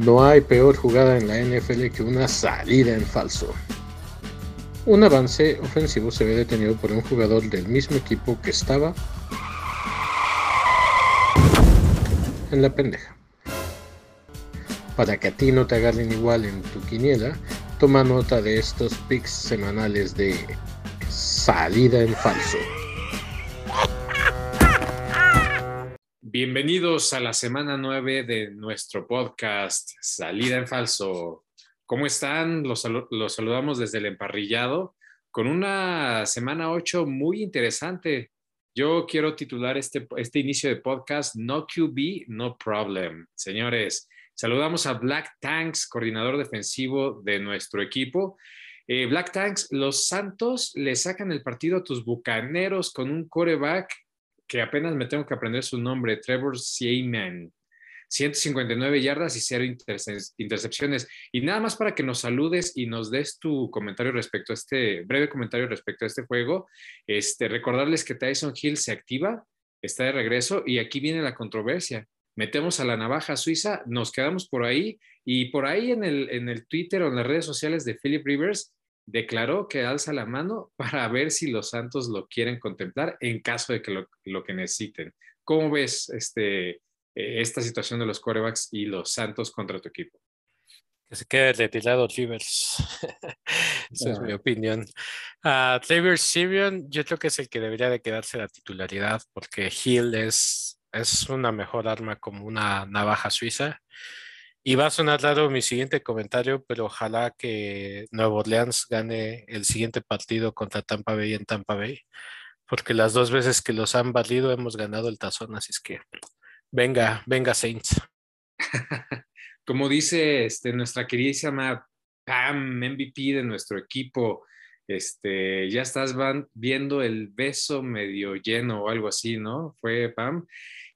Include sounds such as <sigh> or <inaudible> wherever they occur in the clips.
No hay peor jugada en la NFL que una salida en falso. Un avance ofensivo se ve detenido por un jugador del mismo equipo que estaba en la pendeja. Para que a ti no te agarren igual en tu quiniela, toma nota de estos picks semanales de salida en falso. Bienvenidos a la semana 9 de nuestro podcast Salida en Falso. ¿Cómo están? Los, saludamos desde el emparrillado con una semana 8 muy interesante. Yo quiero titular este, este inicio de podcast No QB, No Problem. Señores, saludamos a Black Tanks, coordinador defensivo de nuestro equipo. Eh, Black Tanks, los Santos le sacan el partido a tus bucaneros con un coreback que apenas me tengo que aprender su nombre, Trevor Seaman. 159 yardas y cero intercepciones. Y nada más para que nos saludes y nos des tu comentario respecto a este, breve comentario respecto a este juego, este, recordarles que Tyson Hill se activa, está de regreso y aquí viene la controversia. Metemos a la navaja suiza, nos quedamos por ahí y por ahí en el, en el Twitter o en las redes sociales de Philip Rivers declaró que alza la mano para ver si los Santos lo quieren contemplar en caso de que lo, que necesiten. ¿Cómo ves este, eh, esta situación de los corebacks y los Santos contra tu equipo? Que se quede retirado Rivers. <laughs> Esa es mi opinión. Uh, Trevor Sirion, yo creo que es el que debería de quedarse la titularidad porque Hill es, es una mejor arma como una navaja suiza. Y va a sonar raro mi siguiente comentario, pero ojalá que Nuevo Orleans gane el siguiente partido contra Tampa Bay en Tampa Bay, porque las dos veces que los han valido hemos ganado el tazón, así es que venga, venga Saints. <laughs> Como dice este, nuestra queridísima Pam, MVP de nuestro equipo, este, ya estás viendo el beso medio lleno o algo así, ¿no? Fue Pam.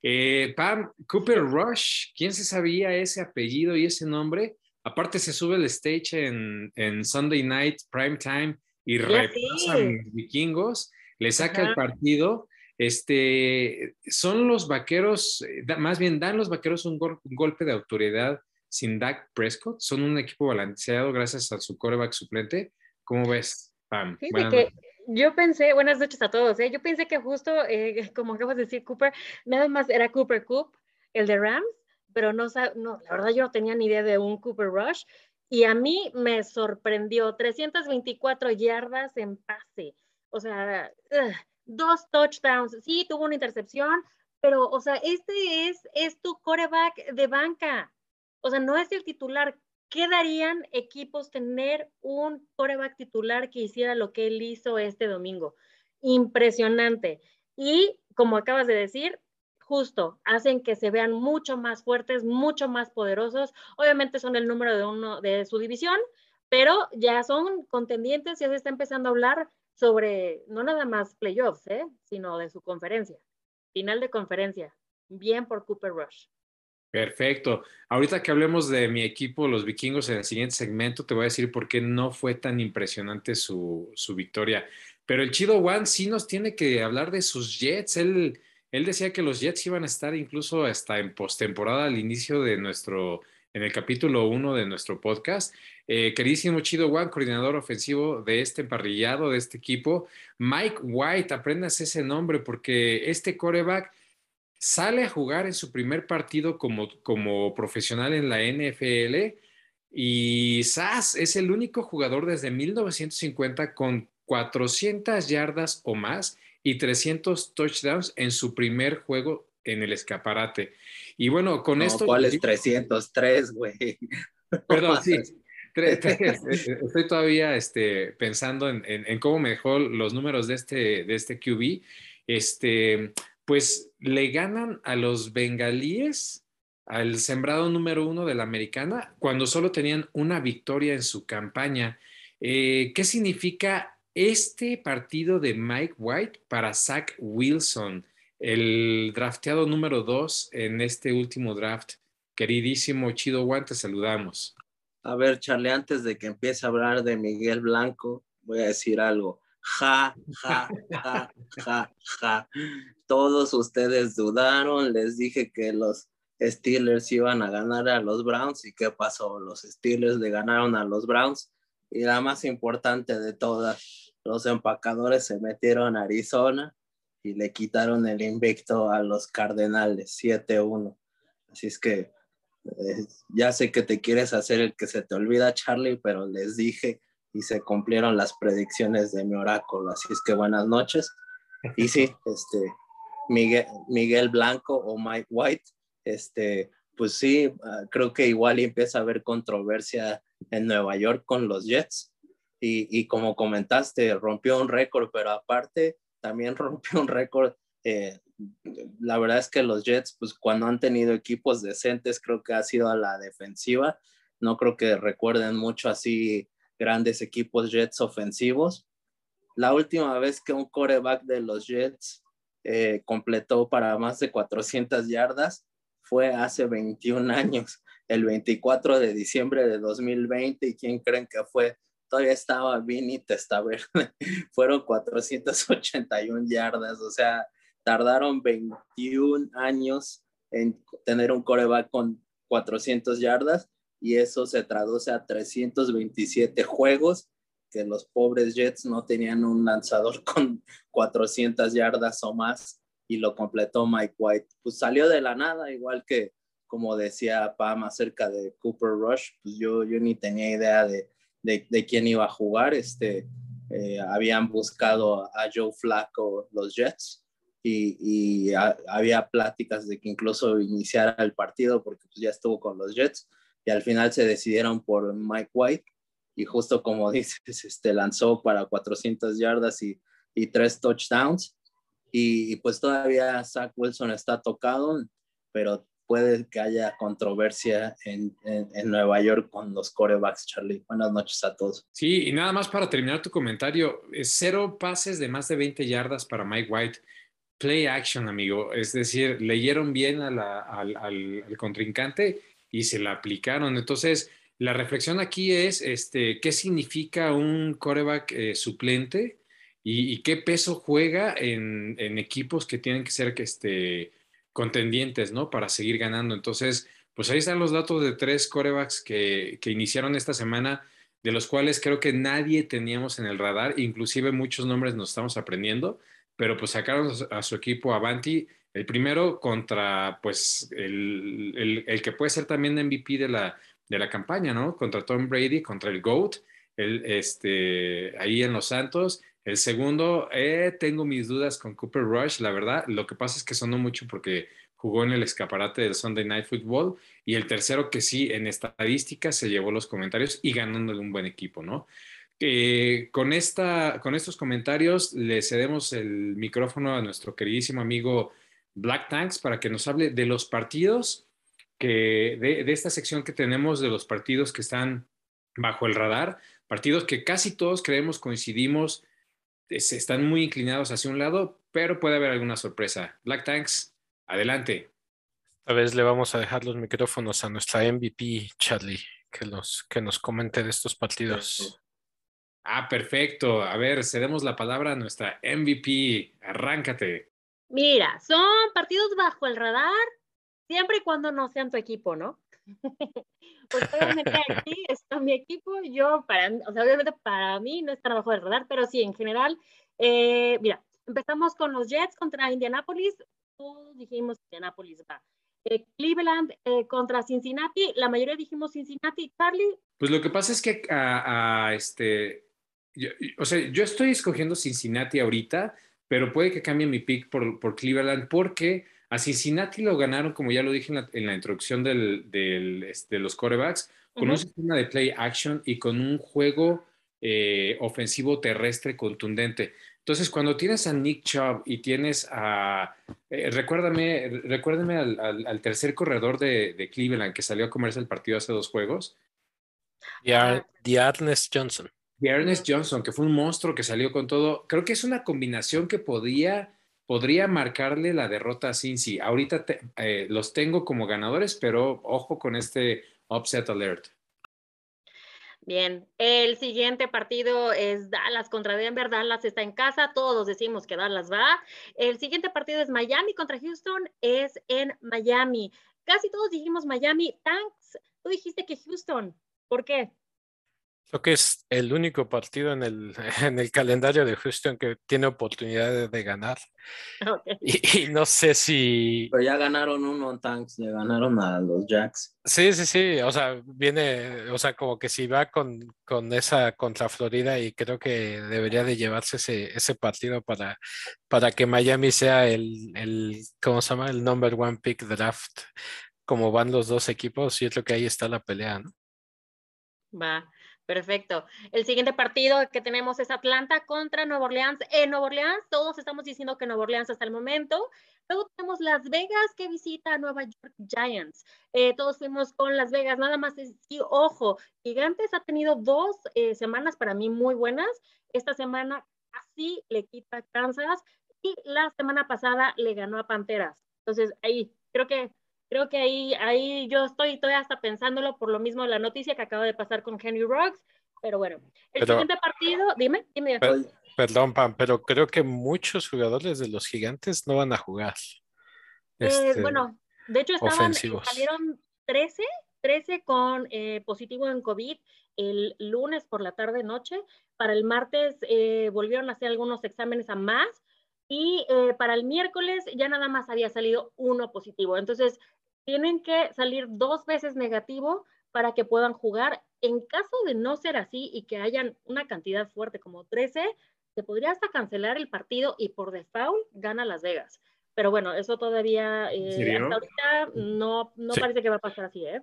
Eh, Pam, Cooper Rush, ¿quién se sabía ese apellido y ese nombre? Aparte se sube el stage en, Sunday Night Prime Time y repasan los vikingos, le saca el partido. Este, son los vaqueros, eh, más bien dan los vaqueros un, golpe de autoridad sin Dak Prescott. Son un equipo balanceado gracias a su coreback suplente. ¿Cómo ves, Pam? Yo pensé, buenas noches a todos, ¿eh? yo pensé que justo, eh, <laughs> como acabas de decir, Cooper, nada más era Cooper Coop, el de Rams, pero no, no, la verdad yo no tenía ni idea de un Cooper Rush, y a mí me sorprendió, 324 yardas en pase, o sea, dos touchdowns, sí, tuvo una intercepción, pero, o sea, este es, es tu coreback de banca, o sea, no es el titular, ¿qué darían equipos tener un coreback titular que hiciera lo que él hizo este domingo? Impresionante. Y como acabas de decir, justo, hacen que se vean mucho más fuertes, mucho más poderosos. Obviamente son el número de uno de su división, pero ya son contendientes, ya se está empezando a hablar sobre no nada más playoffs, ¿eh? sino de su conferencia, final de conferencia. Bien por Cooper Rush. Perfecto. Ahorita que hablemos de mi equipo, los vikingos, en el siguiente segmento, te voy a decir por qué no fue tan impresionante su, victoria. Pero el Chido One sí nos tiene que hablar de sus Jets. Él, él decía que los Jets iban a estar incluso hasta en postemporada al inicio de nuestro, en el capítulo 1 de nuestro podcast. Eh, queridísimo Chido One, coordinador ofensivo de este emparrillado, de este equipo. Mike White, aprendas ese nombre porque este coreback sale a jugar en su primer partido como, como profesional en la NFL y Sass es el único jugador desde 1950 con 400 yardas o más y 300 touchdowns en su primer juego en el escaparate. Y bueno, con esto... ¿Cuál es 303, güey? <laughs> Perdón, sí. Estoy todavía este, pensando en, en, cómo me dejó los números de este, de este QB. Este, pues le ganan a los bengalíes, al sembrado número uno de la americana, cuando solo tenían una victoria en su campaña. Eh, ¿Qué significa este partido de Mike White para Zach Wilson, el drafteado número dos en este último draft? Queridísimo Chido Juan, te saludamos. A ver, Charlie, antes de que empiece a hablar de Miguel Blanco, voy a decir algo. Ja, ja, ja, ja, ja. Todos ustedes dudaron, les dije que los Steelers iban a ganar a los Browns. ¿Y qué pasó? Los Steelers le ganaron a los Browns. Y la más importante de todas, los empacadores se metieron a Arizona y le quitaron el invicto a los Cardenales 7-1. Así es que eh, ya sé que te quieres hacer el que se te olvida, Charlie, pero les dije y se cumplieron las predicciones de mi oráculo. Así es que buenas noches. Y sí, este, Miguel, Blanco o Mike White, este, pues sí, ah, creo que igual empieza a haber controversia en Nueva York con los Jets. Y, y como comentaste, rompió un récord, pero aparte también <laughs> rompió un récord. Eh, la verdad es que los Jets, pues cuando han tenido equipos decentes, creo que ha sido a la defensiva. No creo que recuerden mucho así grandes equipos Jets ofensivos. La última vez que un coreback de los Jets eh, completó para más de 400 yardas fue hace 21 años, el 24 de diciembre de 2020. ¿Y quién creen que fue? Todavía estaba Vinny Testaverde. <laughs> Fueron 481 yardas, o sea, tardaron 21 años en tener un coreback con 400 yardas y eso se traduce a 327 juegos que los pobres Jets no tenían un lanzador <laughs> con 400 yardas o más y lo completó Mike White. Pues salió de la nada, igual que como decía Pam acerca de Cooper Rush, pues yo, yo ni tenía idea de, de, quién iba a jugar. Este, eh, habían buscado a Joe Flacco los Jets y, y había pláticas de que incluso iniciara el partido porque pues, ya estuvo con los Jets y al final se decidieron por Mike White y justo como <laughs> dices, este, lanzó para 400 yardas y, y tres touchdowns. Y, pues todavía Zach Wilson está tocado, pero puede que haya controversia en, en, Nueva York con los corebacks, Charlie. Buenas noches a todos. Sí, y nada más para terminar tu comentario, cero pases de más de 20 yardas para Mike White. Play action, amigo. Es decir, leyeron bien al, al, al contrincante y se la aplicaron. Entonces, la reflexión aquí es este, qué significa un coreback eh, suplente y, qué peso juega en, equipos que tienen que ser este, contendientes, ¿no? Para seguir ganando. Entonces, pues ahí están los datos de tres corebacks que, que iniciaron esta semana, de los cuales creo que nadie teníamos en el radar, inclusive muchos nombres nos estamos aprendiendo, pero pues sacaron a su equipo Avanti. El primero contra, pues, el, el, el que puede ser también MVP de la, de la campaña, ¿no? Contra Tom Brady, contra el GOAT, el, este, ahí en Los Santos. El segundo, eh, tengo mis dudas con Cooper Rush, la verdad. Lo que pasa es que sonó mucho porque jugó en el escaparate del Sunday Night Football. Y el tercero, que sí, en estadística se llevó los comentarios y ganándole un buen equipo, ¿no? Eh, con, esta, con estos comentarios le cedemos el micrófono a nuestro queridísimo amigo Black Tanks para que nos hable de los partidos que de, esta sección que tenemos de los partidos que están bajo el radar, partidos que casi todos creemos coincidimos, están muy inclinados hacia un lado, pero puede haber alguna sorpresa. Black Tanks, adelante. A vez le vamos a dejar los micrófonos a nuestra MVP, Charlie, que nos, que nos comente de estos partidos. Ah, perfecto. A ver, cedemos la palabra a nuestra MVP. Arráncate. Mira, son partidos bajo el radar, siempre y cuando no sean tu equipo, ¿no? <laughs> Porque obviamente aquí está mi equipo, yo, para, o sea, obviamente para mí no está abajo del radar, pero sí, en general, eh, mira, empezamos con los Jets contra Indianapolis, todos dijimos Indianapolis. Eh, Cleveland eh, contra Cincinnati, la mayoría dijimos Cincinnati, Charlie. Pues lo que pasa es que este, o sea, yo estoy escogiendo Cincinnati ahorita, pero puede que cambie mi pick por, por Cleveland porque a Cincinnati lo ganaron, como ya lo dije en la, introducción del, de este, los corebacks, con un sistema de play action y con un juego eh, ofensivo terrestre contundente. Entonces, cuando tienes a Nick Chubb y tienes a, eh, recuérdame, recuérdame al, tercer corredor de, Cleveland que salió a comerse el partido hace dos juegos. The, Ar Ernest Johnson. The Ernest Johnson, que fue un monstruo que salió con todo. Creo que es una combinación que podía podría marcarle la derrota a Cincy. Ahorita eh, los tengo como ganadores, pero ojo con este upset alert. Bien, el siguiente partido es Dallas contra Denver. Dallas está en casa, todos decimos que Dallas va. El siguiente partido es Miami contra Houston, es en Miami. casi todos dijimos Miami. Thanks, tú dijiste que Houston. ¿Por qué? Creo que es el único partido en el, <laughs> en el calendario de Houston que tiene oportunidad de, de ganar. Okay. Y, y, no sé si. Pero ya ganaron uno en Tanks, le ganaron a los Jacks. Sí, sí, sí. O sea, viene, o sea, como que si va con, con esa contra Florida y creo que debería de llevarse ese, ese partido para, para que Miami sea el, el, ¿cómo se llama? El number one pick draft. Como van los dos equipos, y es lo que ahí está la pelea, ¿no? Va. Perfecto. El siguiente partido que tenemos es Atlanta contra Nueva Orleans. En Nueva Orleans, todos estamos diciendo que Nueva Orleans hasta el momento. Luego tenemos Las Vegas que visita a Nueva York Giants. Eh, todos fuimos con Las Vegas, nada más. Sí, ojo, Gigantes ha tenido dos eh, semanas para mí muy buenas. Esta semana casi le quita Kansas y la semana pasada le ganó a Panteras. Entonces, ahí creo que creo que ahí, ahí yo estoy todavía hasta pensándolo por lo mismo la noticia que acaba de pasar con Henry Rocks, pero bueno, el pero, siguiente partido, dime, dime. Per, perdón, Pam, pero creo que muchos jugadores de los gigantes no van a jugar. Este, eh, bueno, de hecho estaban, ofensivos. salieron 13, 13 con eh, positivo en COVID el lunes por la tarde noche, para el martes eh, volvieron a hacer algunos exámenes a más, y eh, para el miércoles ya nada más había salido uno positivo. Entonces, tienen que salir dos veces negativo para que puedan jugar. En caso de no ser así y que hayan una cantidad fuerte como 13, se podría hasta cancelar el partido y por default gana Las Vegas. Pero bueno, eso todavía eh, hasta ahorita no, no sí. parece que va a pasar así, ¿eh?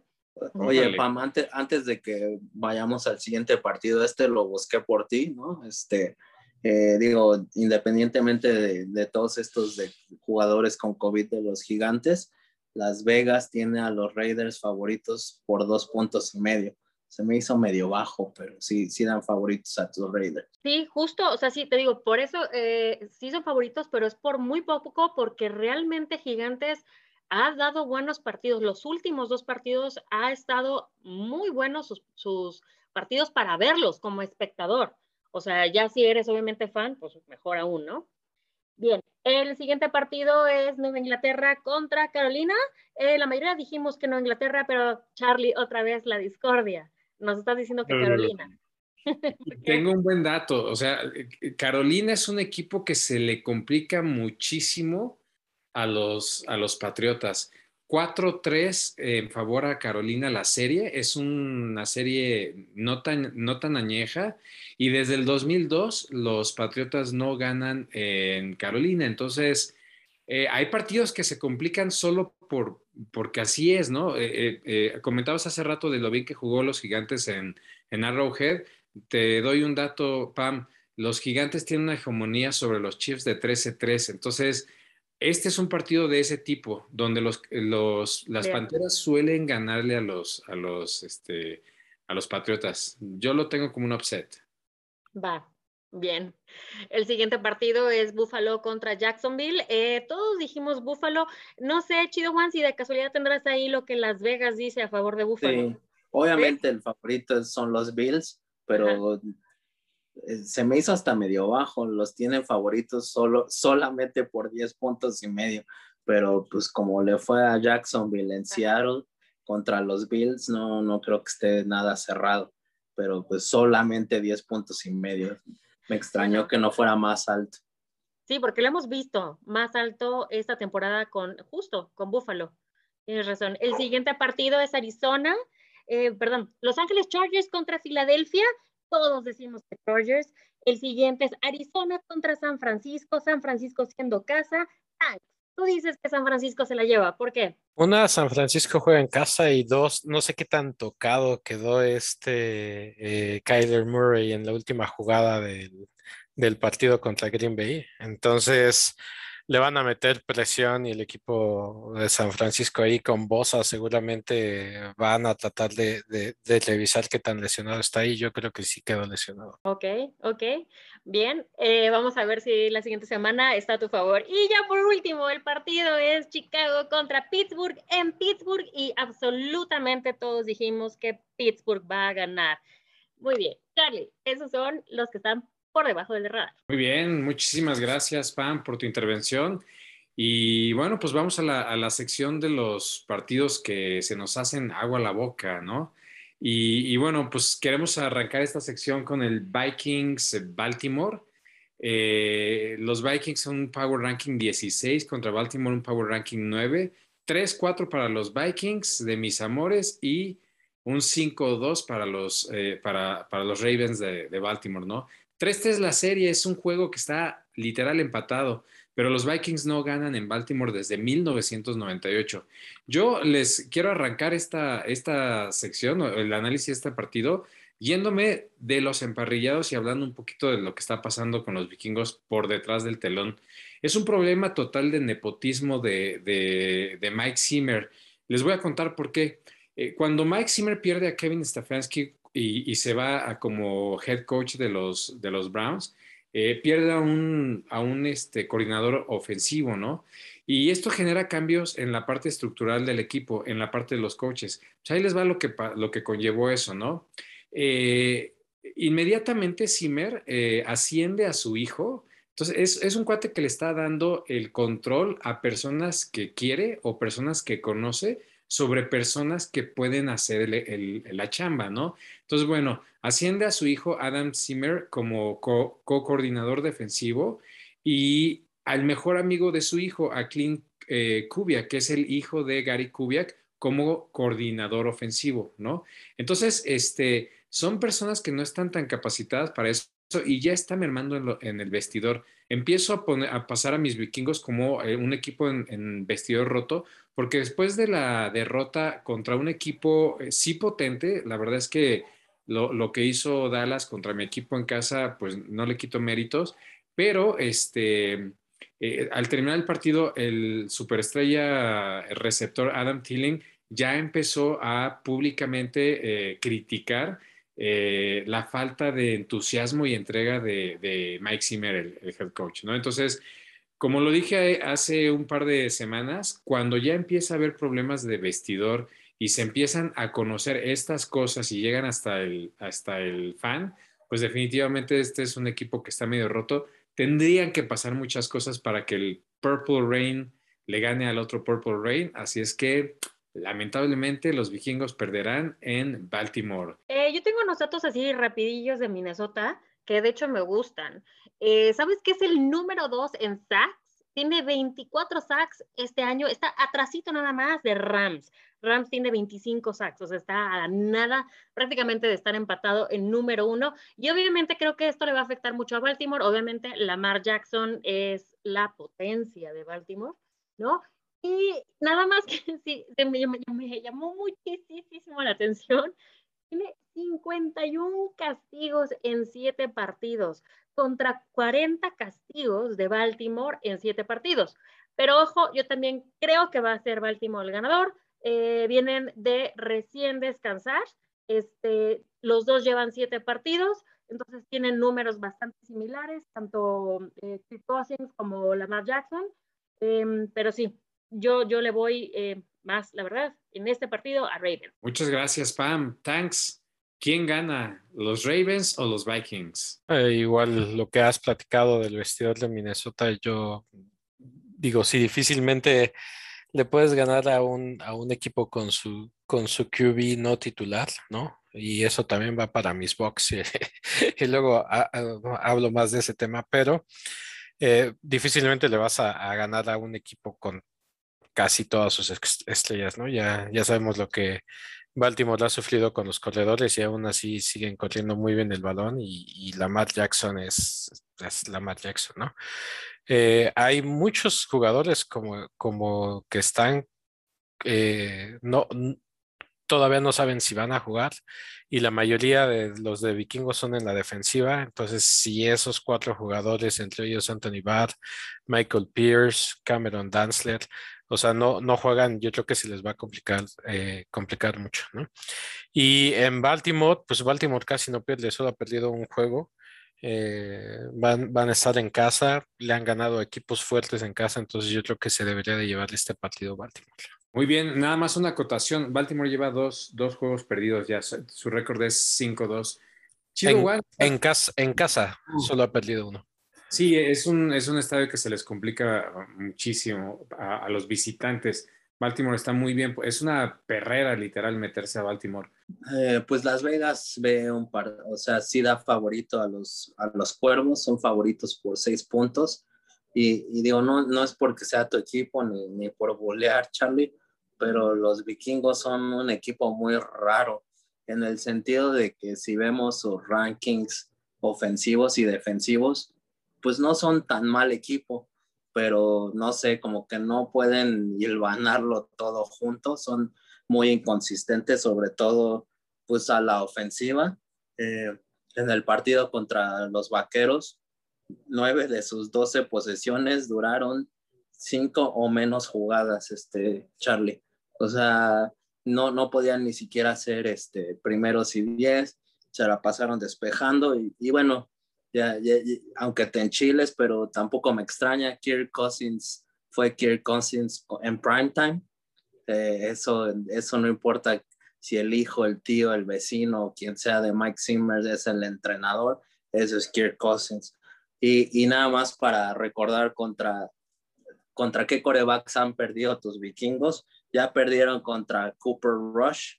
Oye, Pam, antes, antes de que vayamos al siguiente partido, este lo busqué por ti, ¿no? Este, eh, digo, independientemente de, de, todos estos de jugadores con COVID de los gigantes, Las Vegas tiene a los Raiders favoritos por dos puntos y medio. Se me hizo medio bajo, pero sí, sí dan favoritos a tus Raiders. Sí, justo, o sea, sí, te digo, por eso eh, sí son favoritos, pero es por muy poco, porque realmente Gigantes ha dado buenos partidos. Los últimos dos partidos ha estado muy buenos sus, sus partidos para verlos como espectador. O sea, ya si eres obviamente fan, pues mejor aún, ¿no? Bien, el siguiente partido es Nueva Inglaterra contra Carolina. Eh, la mayoría dijimos que Nueva Inglaterra, pero Charlie, otra vez la discordia. Nos estás diciendo que Carolina. <laughs> Tengo un buen dato. O sea, Carolina es un equipo que se le complica muchísimo a los, a los Patriotas. 4-3 en favor a Carolina la serie. Es una serie no tan, no tan añeja y desde el 2002 los Patriotas no ganan en Carolina. Entonces, eh, hay partidos que se complican solo por, porque así es, ¿no? Eh, eh, comentabas hace rato de lo bien que jugó los gigantes en, en Arrowhead. Te doy un dato, Pam. Los gigantes tienen una hegemonía sobre los Chiefs de 13-3. Entonces, este es un partido de ese tipo, donde los, los, las Bien. Panteras suelen ganarle a los, a, los, este, a los Patriotas. Yo lo tengo como un upset. Va, bien. El siguiente partido es Buffalo contra Jacksonville. Eh, todos dijimos Buffalo. No sé, Chido Juan, si de casualidad tendrás ahí lo que Las Vegas dice a favor de Buffalo. Sí, obviamente ¿Sí? el favorito son los Bills, pero Ajá se me hizo hasta medio bajo, los tienen favoritos solo, solamente por 10 puntos y medio, pero pues como le fue a Jacksonville en Seattle contra los Bills, no, no creo que esté nada cerrado, pero pues solamente 10 puntos y medio. Me extrañó que no fuera más alto. Sí, porque lo hemos visto más alto esta temporada con, justo, con Buffalo. Tienes razón. El siguiente partido es Arizona, eh, perdón, Los Ángeles Chargers contra Filadelfia todos decimos que Chargers. El siguiente es Arizona contra San Francisco, San Francisco siendo casa. Tú dices que San Francisco se la lleva, ¿por qué? Una, San Francisco juega en casa y dos, no sé qué tan tocado quedó este eh, Kyler Murray en la última jugada del partido contra Green Bay. Entonces, le van a meter presión y el equipo de San Francisco ahí con Bosa seguramente van a tratar de, de, revisar qué tan lesionado está ahí. Yo creo que sí quedó lesionado. Ok, ok. Bien, eh, vamos a ver si la siguiente semana está a tu favor. Y ya por último, el partido es Chicago contra Pittsburgh en Pittsburgh y absolutamente todos dijimos que Pittsburgh va a ganar. Muy bien, Charlie, esos son los que están por debajo del radar. Muy bien, muchísimas gracias, Pam, por tu intervención. Y bueno, pues vamos a la, a la, sección de los partidos que se nos hacen agua a la boca, ¿no? Y, y bueno, pues queremos arrancar esta sección con el Vikings Baltimore. Eh, los Vikings son un Power Ranking 16 contra Baltimore, un Power Ranking 9. 3-4 para los Vikings de mis amores y un 5-2 para, los, eh, para, para, los Ravens de, de Baltimore, ¿no? 3-3 la serie, es un juego que está literal empatado, pero los Vikings no ganan en Baltimore desde 1998. Yo les quiero arrancar esta, esta sección, el análisis de este partido, yéndome de los emparrillados y hablando un poquito de lo que está pasando con los vikingos por detrás del telón. Es un problema total de nepotismo de, de, Mike Zimmer. Les voy a contar por qué. Eh, cuando Mike Zimmer pierde a Kevin Stefanski y, se va a como head coach de los, de los Browns, eh, pierde a un, a un este, coordinador ofensivo, ¿no? Y esto genera cambios en la parte estructural del equipo, en la parte de los coaches. Pues ahí les va lo que, lo que conllevó eso, ¿no? Eh, inmediatamente Zimmer eh, asciende a su hijo. Entonces, es, es, un cuate que le está dando el control a personas que quiere o personas que conoce sobre personas que pueden hacer el, la chamba, ¿no? Entonces, bueno, asciende a su hijo Adam Zimmer como co-coordinador co defensivo y al mejor amigo de su hijo, a Clint eh, Kubiak, que es el hijo de Gary Kubiak, como coordinador ofensivo, ¿no? Entonces, este, son personas que no están tan capacitadas para eso y ya está mermando en, el vestidor. Empiezo a, poner, a, pasar a mis vikingos como eh, un equipo en, vestidor roto, porque después de la derrota contra un equipo eh, sí potente, la verdad es que lo, que hizo Dallas contra mi equipo en casa, pues no le quito méritos, pero este, eh, al terminar el partido, el superestrella el receptor Adam Tilling ya empezó a públicamente eh, criticar la falta de entusiasmo y entrega de, de Mike Zimmer, el, el, head coach, ¿no? Entonces, como lo dije hace un par de semanas, cuando ya empieza a haber problemas de vestidor y se empiezan a conocer estas cosas y llegan hasta el, hasta el fan, pues definitivamente este es un equipo que está medio roto. Tendrían que pasar muchas cosas para que el Purple Rain le gane al otro Purple Rain, así es que lamentablemente los vikingos perderán en Baltimore. Eh, yo tengo unos datos así rapidillos de Minnesota que de hecho me gustan. Eh, ¿Sabes qué es el número dos en sacks? Tiene 24 sacks este año, está atrasito nada más de Rams. Rams tiene 25 sacks, o sea, está a nada prácticamente de estar empatado en número uno. Y obviamente creo que esto le va a afectar mucho a Baltimore. Obviamente Lamar Jackson es la potencia de Baltimore, ¿no? Y nada más que <laughs> sí, me, me, me llamó muchísimo la atención tiene 51 castigos en 7 partidos contra 40 castigos de Baltimore en 7 partidos. Pero ojo, yo también creo que va a ser Baltimore el ganador. Eh, vienen de recién descansar. Este, los dos llevan 7 partidos, entonces tienen números bastante similares, tanto eh, Cousins como Lamar Jackson. Eh, pero sí, yo, yo le voy eh, más, la verdad, en este partido a Ravens. Muchas gracias, Pam. Thanks. ¿Quién gana, los Ravens o los Vikings? Eh, igual lo que has platicado del vestidor de Minnesota, yo digo, sí, difícilmente le puedes ganar a un, a un equipo con su, con su QB no titular, ¿no? Y eso también va para mis box. Y, <laughs> y luego a, a, hablo más de ese tema, pero eh, difícilmente le vas a, a, ganar a un equipo con casi todas sus estrellas, ¿no? Ya, ya sabemos lo que Baltimore ha sufrido con los corredores y aún así siguen corriendo muy bien el balón y, y Lamar Jackson es, es Lamar Jackson, ¿no? Eh, hay muchos jugadores como, como que están, eh, no, todavía no saben si van a jugar y la mayoría de los de vikingos son en la defensiva. Entonces, si esos cuatro jugadores, entre ellos Anthony Barr, Michael Pierce, Cameron Danzler, o sea, no, no juegan, yo creo que se les va a complicar, eh, complicar mucho, ¿no? Y en Baltimore, pues Baltimore casi no pierde, solo ha perdido un juego. Eh, van, van a estar en casa, le han ganado equipos fuertes en casa, entonces yo creo que se debería de llevar este partido Baltimore. Muy bien, nada más una acotación. Baltimore lleva dos, dos juegos perdidos ya, su récord es 5-2. En, en, casa, en casa uh. solo ha perdido uno. Sí, es un, es un estadio que se les complica muchísimo a, a los visitantes. Baltimore está muy bien, es una perrera literal meterse a Baltimore. Eh, pues Las Vegas ve un par, o sea, sí da favorito a los, a los cuervos, son favoritos por seis puntos. Y, y digo, no, no es porque sea tu equipo ni, ni por bolear, Charlie, pero los vikingos son un equipo muy raro en el sentido de que si vemos sus rankings ofensivos y defensivos, pues no son tan mal equipo, pero no sé, como que no pueden hilvanarlo todo junto, son muy inconsistentes, sobre todo pues a la ofensiva. Eh, en el partido contra los Vaqueros, nueve de sus doce posesiones duraron cinco o menos jugadas, este, Charlie. O sea, no, no podían ni siquiera hacer este, primeros y diez, se la pasaron despejando y, y bueno, ya, ya, aunque te enchiles, pero tampoco me extraña, Kirk Cousins fue Kirk Cousins en primetime, eh, eso, eso no importa si el hijo, el tío, el vecino, quien sea de Mike Zimmer es el entrenador, eso es Kirk Cousins. Y, y nada más para recordar contra, contra qué corebacks han perdido tus vikingos, ya perdieron contra Cooper Rush,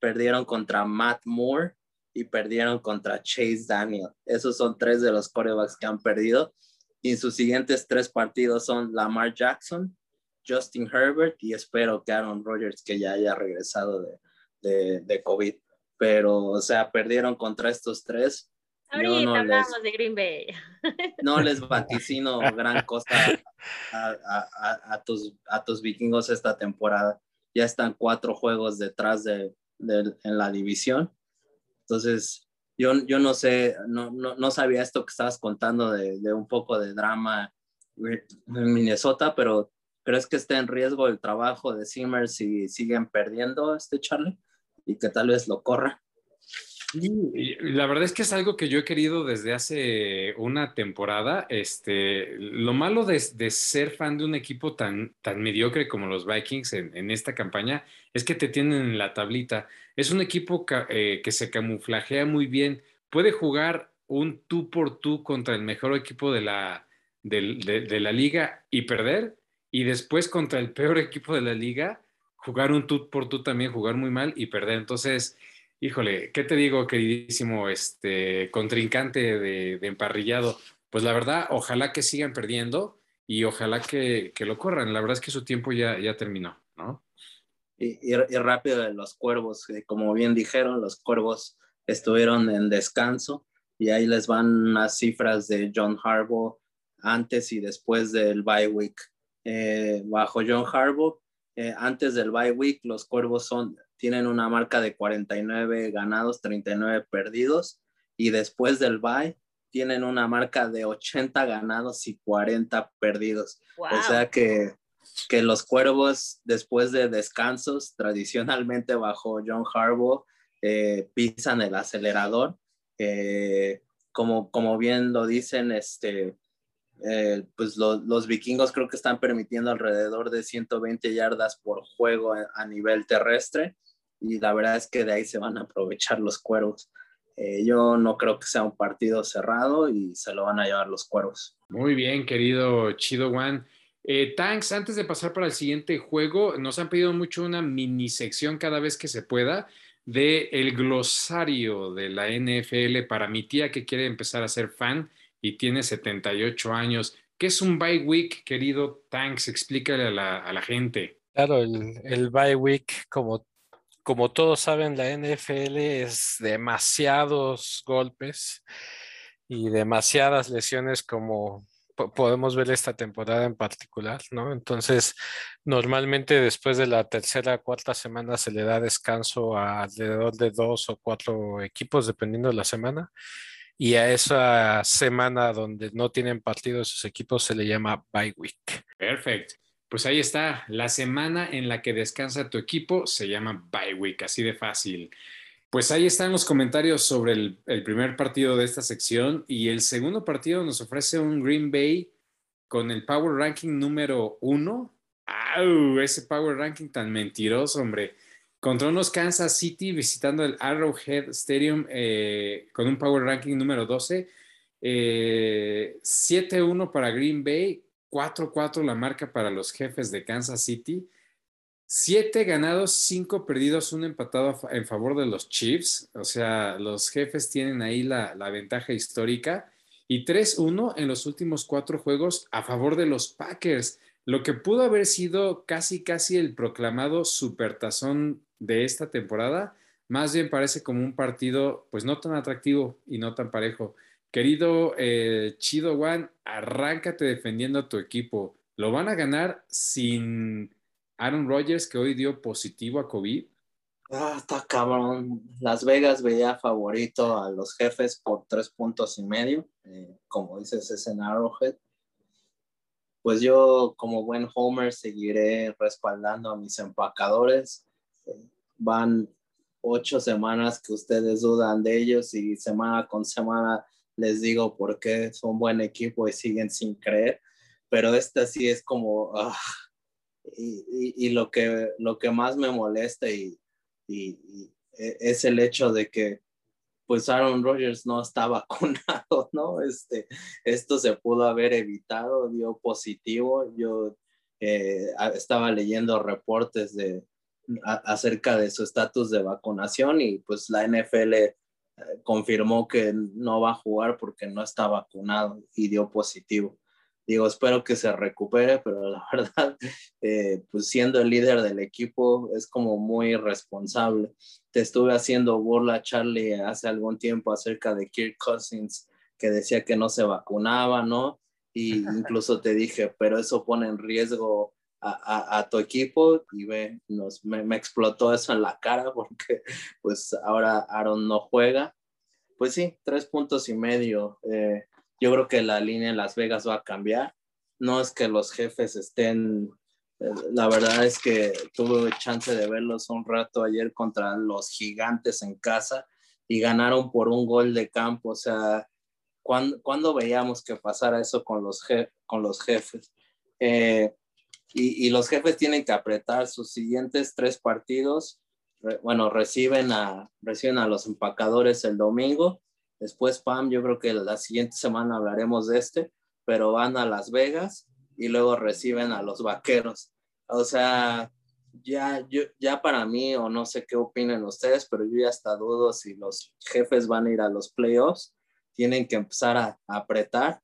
perdieron contra Matt Moore y perdieron contra Chase Daniel. Esos son tres de los corebacks que han perdido. Y sus siguientes tres partidos son Lamar Jackson, Justin Herbert y espero que Aaron Rodgers, que ya haya regresado de, de, de COVID. Pero, o sea, perdieron contra estos tres. Ahorita no hablamos les, de Green Bay. No les vaticino gran cosa a, a, a, a, tus, a tus vikingos esta temporada. Ya están cuatro juegos detrás de, de en la división. Entonces, yo, yo no sé, no, no, no sabía esto que estabas contando de, de, un poco de drama en Minnesota, pero ¿crees que está en riesgo el trabajo de Zimmer si siguen perdiendo este Charlie? Y que tal vez lo corra. La verdad es que es algo que yo he querido desde hace una temporada. Este, lo malo de, ser fan de un equipo tan, tan mediocre como los Vikings en, esta campaña es que te tienen en la tablita. Es un equipo eh, que se camuflajea muy bien. Puede jugar un tú por tú contra el mejor equipo de la, de la liga y perder, y después contra el peor equipo de la liga, jugar un tú por tú también, jugar muy mal y perder. Entonces, híjole, ¿qué te digo, queridísimo este contrincante de, emparrillado? Pues la verdad, ojalá que sigan perdiendo y ojalá que, que lo corran. La verdad es que su tiempo ya, terminó, ¿no? Y, rápido los cuervos, como bien dijeron, los cuervos estuvieron en descanso y ahí les van las cifras de John Harbaugh antes y después del bye week. Eh, bajo John Harbaugh, eh, antes del bye week, los cuervos son tienen una marca de 49 ganados, 39 perdidos y después del bye tienen una marca de 80 ganados y 40 perdidos. Wow. O sea que, que los cuervos después de descansos, tradicionalmente bajo John Harbaugh, eh, pisan el acelerador. Eh, como, como bien lo dicen, este, eh, pues lo, los vikingos creo que están permitiendo alrededor de 120 yardas por juego a, a nivel terrestre y la verdad es que de ahí se van a aprovechar los cuervos. Eh, yo no creo que sea un partido cerrado y se lo van a llevar los cuervos. Muy bien, querido Chido Juan. Eh, Tanks, antes de pasar para el siguiente juego, nos han pedido mucho una mini sección cada vez que se pueda de el glosario de la NFL para mi tía que quiere empezar a ser fan y tiene 78 años. ¿Qué es un bye week, querido Tanks? Explícale a la, a la gente. Claro, el, el bye week, como como todos saben, la NFL es demasiados golpes y demasiadas lesiones como podemos ver esta temporada en particular, ¿no? Entonces, normalmente después de la tercera, cuarta semana se le da descanso a alrededor de dos o cuatro equipos, dependiendo de la semana. Y a esa semana donde no tienen partido esos equipos se le llama bye week. Perfecto. Pues ahí está, la semana en la que descansa tu equipo se llama bye week, así de fácil. Pues ahí están los comentarios sobre el, el, primer partido de esta sección y el segundo partido nos ofrece un Green Bay con el Power Ranking número uno. ¡Au! Ese Power Ranking tan mentiroso, hombre. Contra unos Kansas City visitando el Arrowhead Stadium eh, con un Power Ranking número 12. 7-1 para Green Bay, 4-4 la marca para los jefes de Kansas City. Siete ganados, cinco perdidos, un empatado en favor de los Chiefs. O sea, los jefes tienen ahí la, la ventaja histórica. Y 3-1 en los últimos cuatro juegos a favor de los Packers. Lo que pudo haber sido casi, casi el proclamado supertazón de esta temporada, más bien parece como un partido, pues no tan atractivo y no tan parejo. Querido eh, Chido One, arráncate defendiendo a tu equipo. ¿Lo van a ganar sin Aaron Rodgers, que hoy dio positivo a COVID? Ah, está cabrón. Las Vegas veía favorito a los jefes por tres puntos y medio. Eh, como dices, es en Arrowhead. Pues yo, como buen Homer, seguiré respaldando a mis empacadores. Van ocho semanas que ustedes dudan de ellos y semana con semana les digo por qué son buen equipo y siguen sin creer. Pero esta sí es como... Ah, y, y, lo, que, lo que más me molesta y, y, e, es el hecho de que pues Aaron Rodgers no está vacunado, <laughs> ¿no? Este, esto se pudo haber evitado, dio positivo. Yo eh, estaba leyendo reportes de, acerca de su estatus de vacunación y pues la NFL eh, confirmó que no va a jugar porque no está vacunado y dio positivo digo, espero que se recupere, pero la <laughs> verdad, eh, pues siendo el líder del equipo es como muy responsable. Te estuve haciendo burla, Charlie, hace algún tiempo acerca de Kirk Cousins, que decía que no se vacunaba, ¿no? Y <laughs> incluso te dije, pero eso pone en riesgo a, a, tu equipo y ve, nos, me, me, explotó eso en la cara <laughs> porque pues ahora Aaron no juega. Pues sí, tres puntos y medio. Eh, yo creo que la línea en Las Vegas va a cambiar. No es que los jefes estén, eh, la verdad es que tuve chance de verlos un rato ayer contra los gigantes en casa y ganaron por un gol de campo. O sea, ¿cuándo, veíamos que pasara eso con los, con los jefes? Eh, y, y, los jefes tienen que apretar sus siguientes tres partidos. Bueno, reciben a, reciben a los empacadores el domingo Después, Pam, yo creo que la siguiente semana hablaremos de este, pero van a Las Vegas y luego reciben a los vaqueros. O sea, ya, yo, ya para mí, o no sé qué opinen ustedes, pero yo ya hasta dudo si los jefes van a ir a los playoffs, tienen que empezar a, apretar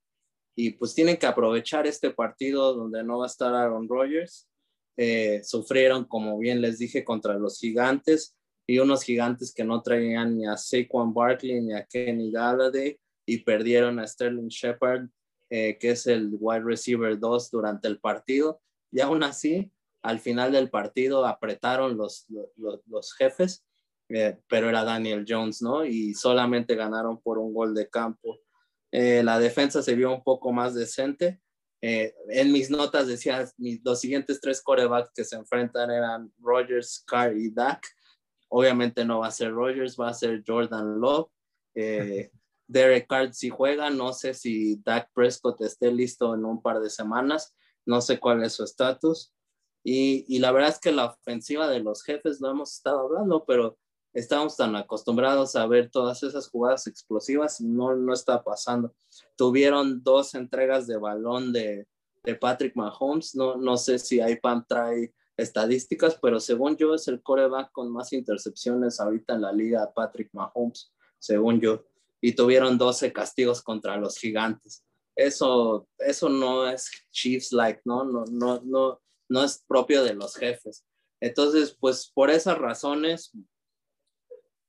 y pues tienen que aprovechar este partido donde no va a estar Aaron Rodgers. Eh, sufrieron, como bien les dije, contra los gigantes y unos gigantes que no traían ni a Saquon Barkley ni a Kenny Galladay y perdieron a Sterling Shepard, eh, que es el wide receiver 2 durante el partido. Y aún así, al final del partido apretaron los, los, los jefes, eh, pero era Daniel Jones, ¿no? Y solamente ganaron por un gol de campo. Eh, la defensa se vio un poco más decente. en mis notas decía, los siguientes tres corebacks que se enfrentan eran Rogers, Carr y Dak Obviamente no va a ser Rogers, va a ser Jordan Love. Eh, <laughs> Derek Carr si juega, no sé si Dak Prescott esté listo en un par de semanas, no sé cuál es su estatus. Y, y, la verdad es que la ofensiva de los jefes lo hemos estado hablando, pero estamos tan acostumbrados a ver todas esas jugadas explosivas no, no está pasando. Tuvieron dos entregas de balón de, de Patrick Mahomes, no, no sé si IPAM trae estadísticas, pero según yo es el coreback con más intercepciones ahorita en la liga, Patrick Mahomes, según yo, y tuvieron 12 castigos contra los gigantes. Eso, eso no es Chiefs-like, ¿no? No, no, no, no es propio de los jefes. Entonces, pues por esas razones,